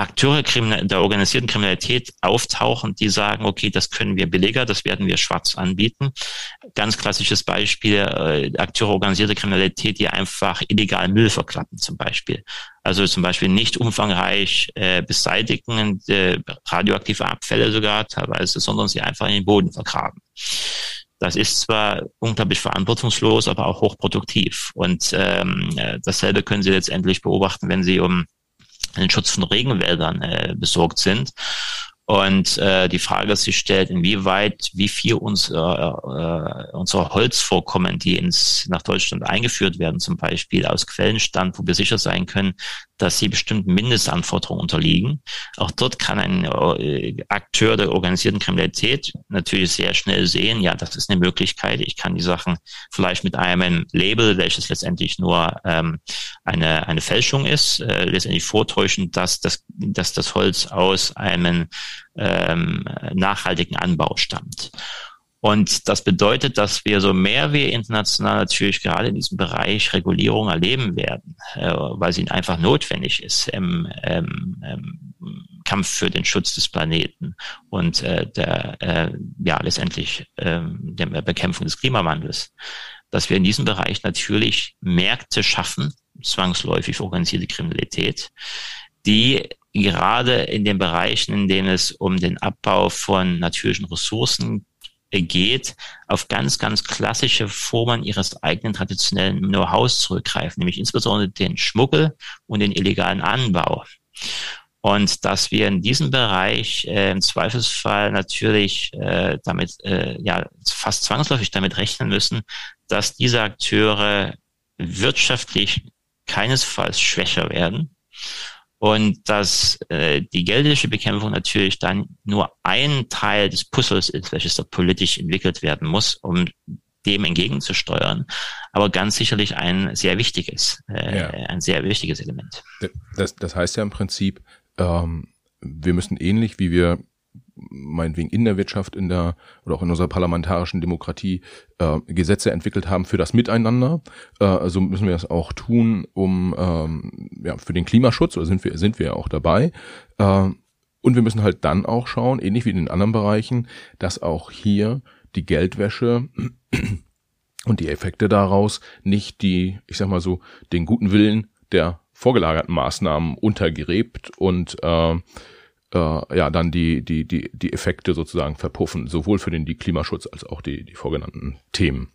Akteure der organisierten Kriminalität auftauchen, die sagen, okay, das können wir billiger, das werden wir schwarz anbieten. Ganz klassisches Beispiel, äh, Akteure organisierter Kriminalität, die einfach illegal Müll verklappen zum Beispiel. Also zum Beispiel nicht umfangreich äh, beseitigen, äh, radioaktive Abfälle sogar teilweise, sondern sie einfach in den Boden vergraben. Das ist zwar unglaublich verantwortungslos, aber auch hochproduktiv. Und ähm, äh, dasselbe können Sie letztendlich beobachten, wenn Sie um den Schutz von Regenwäldern äh, besorgt sind. Und äh, die Frage sich stellt, inwieweit, wie viel uns, äh, äh, unsere Holzvorkommen, die ins, nach Deutschland eingeführt werden, zum Beispiel aus Quellen stammt, wo wir sicher sein können, dass sie bestimmten Mindestanforderungen unterliegen. Auch dort kann ein äh, Akteur der organisierten Kriminalität natürlich sehr schnell sehen, ja, das ist eine Möglichkeit. Ich kann die Sachen vielleicht mit einem Label, welches letztendlich nur ähm, eine, eine Fälschung ist, äh, letztendlich vortäuschen, dass das, dass das Holz aus einem ähm, nachhaltigen Anbau stammt. Und das bedeutet, dass wir so mehr wir international natürlich gerade in diesem Bereich Regulierung erleben werden, äh, weil sie einfach notwendig ist im, im, im, Kampf für den Schutz des Planeten und äh, der, äh, ja letztendlich äh, der Bekämpfung des Klimawandels, dass wir in diesem Bereich natürlich Märkte schaffen, zwangsläufig organisierte Kriminalität, die gerade in den Bereichen, in denen es um den Abbau von natürlichen Ressourcen geht, auf ganz, ganz klassische Formen ihres eigenen traditionellen Know-hows zurückgreifen, nämlich insbesondere den Schmuggel und den illegalen Anbau. Und dass wir in diesem Bereich äh, im Zweifelsfall natürlich äh, damit, äh, ja, fast zwangsläufig damit rechnen müssen, dass diese Akteure wirtschaftlich keinesfalls schwächer werden und dass äh, die geldwäsche Bekämpfung natürlich dann nur ein Teil des Puzzles ist, welches da politisch entwickelt werden muss, um dem entgegenzusteuern, aber ganz sicherlich ein sehr wichtiges, äh, ja. ein sehr wichtiges Element. Das, das heißt ja im Prinzip, ähm, wir müssen ähnlich wie wir meinetwegen in der Wirtschaft, in der oder auch in unserer parlamentarischen Demokratie äh, Gesetze entwickelt haben für das Miteinander. Äh, also müssen wir das auch tun, um ähm, ja für den Klimaschutz, oder sind wir sind wir ja auch dabei. Äh, und wir müssen halt dann auch schauen, ähnlich wie in den anderen Bereichen, dass auch hier die Geldwäsche und die Effekte daraus nicht die, ich sag mal so, den guten Willen der vorgelagerten Maßnahmen untergräbt und äh, äh, ja dann die, die, die, die Effekte sozusagen verpuffen, sowohl für den die Klimaschutz als auch die, die vorgenannten Themen.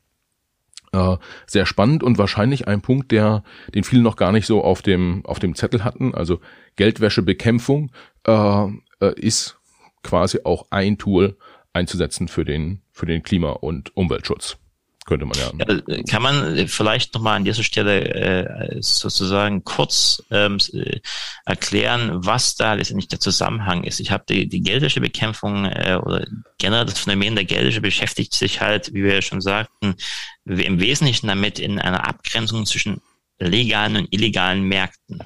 Äh, sehr spannend und wahrscheinlich ein Punkt, der, den viele noch gar nicht so auf dem, auf dem Zettel hatten. Also Geldwäschebekämpfung äh, äh, ist quasi auch ein Tool einzusetzen für den, für den Klima- und Umweltschutz könnte man ja. ja kann man vielleicht nochmal an dieser Stelle äh, sozusagen kurz ähm, äh, erklären, was da letztendlich der Zusammenhang ist. Ich habe die, die Geldwäschebekämpfung äh, oder generell das Phänomen der Geldwäsche beschäftigt sich halt, wie wir ja schon sagten, im Wesentlichen damit in einer Abgrenzung zwischen legalen und illegalen Märkten.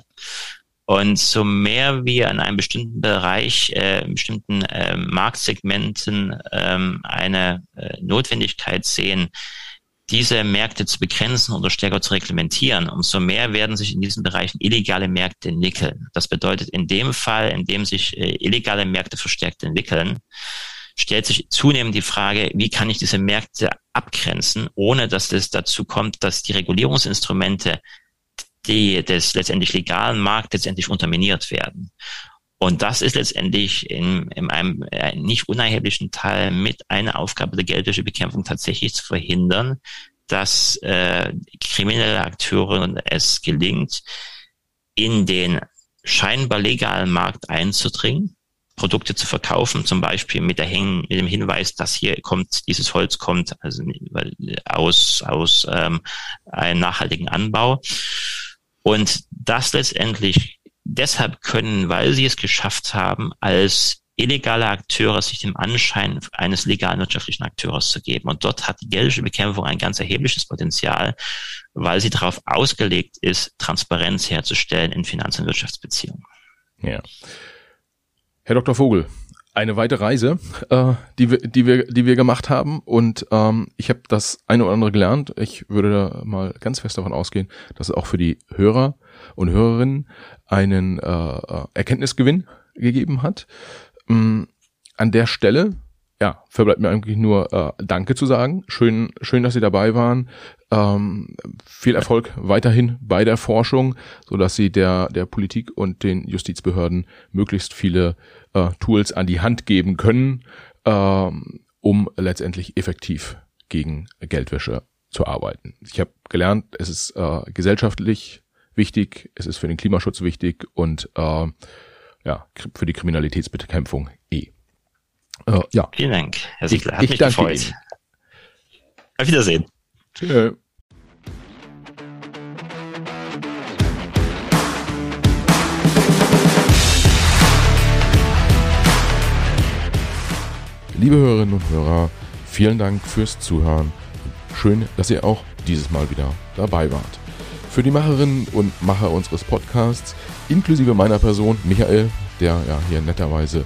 Und so mehr wir in einem bestimmten Bereich, äh, in bestimmten äh, Marktsegmenten ähm, eine äh, Notwendigkeit sehen, diese Märkte zu begrenzen oder stärker zu reglementieren, umso mehr werden sich in diesen Bereichen illegale Märkte entwickeln. Das bedeutet, in dem Fall, in dem sich äh, illegale Märkte verstärkt entwickeln, stellt sich zunehmend die Frage, wie kann ich diese Märkte abgrenzen, ohne dass es dazu kommt, dass die Regulierungsinstrumente die des letztendlich legalen Marktes letztendlich unterminiert werden. Und das ist letztendlich in, in einem äh, nicht unerheblichen Teil mit einer Aufgabe der Geldwäschebekämpfung tatsächlich zu verhindern, dass äh, kriminelle Akteure es gelingt, in den scheinbar legalen Markt einzudringen, Produkte zu verkaufen, zum Beispiel mit, der Hin mit dem Hinweis, dass hier kommt, dieses Holz kommt also aus, aus ähm, einem nachhaltigen Anbau. Und das letztendlich deshalb können, weil sie es geschafft haben, als illegale Akteure sich dem Anschein eines legalen wirtschaftlichen Akteurs zu geben. Und dort hat die geldische Bekämpfung ein ganz erhebliches Potenzial, weil sie darauf ausgelegt ist, Transparenz herzustellen in Finanz- und Wirtschaftsbeziehungen. Ja. Herr Dr. Vogel, eine weite Reise, äh, die, wir, die, wir, die wir gemacht haben. Und ähm, ich habe das eine oder andere gelernt. Ich würde da mal ganz fest davon ausgehen, dass es auch für die Hörer und Hörerinnen einen äh, äh, Erkenntnisgewinn gegeben hat. Ähm, an der Stelle, ja, verbleibt mir eigentlich nur äh, Danke zu sagen. Schön, schön, dass Sie dabei waren. Ähm, viel Erfolg weiterhin bei der Forschung, so dass Sie der der Politik und den Justizbehörden möglichst viele äh, Tools an die Hand geben können, ähm, um letztendlich effektiv gegen Geldwäsche zu arbeiten. Ich habe gelernt, es ist äh, gesellschaftlich wichtig, es ist für den Klimaschutz wichtig und äh, ja, für die Kriminalitätsbekämpfung eh. Äh, ja. Vielen Dank, Herr Siegler. Hat ich, mich gefreut. Ihnen. Auf Wiedersehen. Tschö. Liebe Hörerinnen und Hörer, vielen Dank fürs Zuhören. Schön, dass ihr auch dieses Mal wieder dabei wart. Für die Macherinnen und Macher unseres Podcasts, inklusive meiner Person, Michael, der ja hier netterweise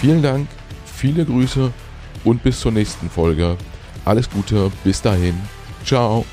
Vielen Dank, viele Grüße und bis zur nächsten Folge. Alles Gute, bis dahin. Ciao.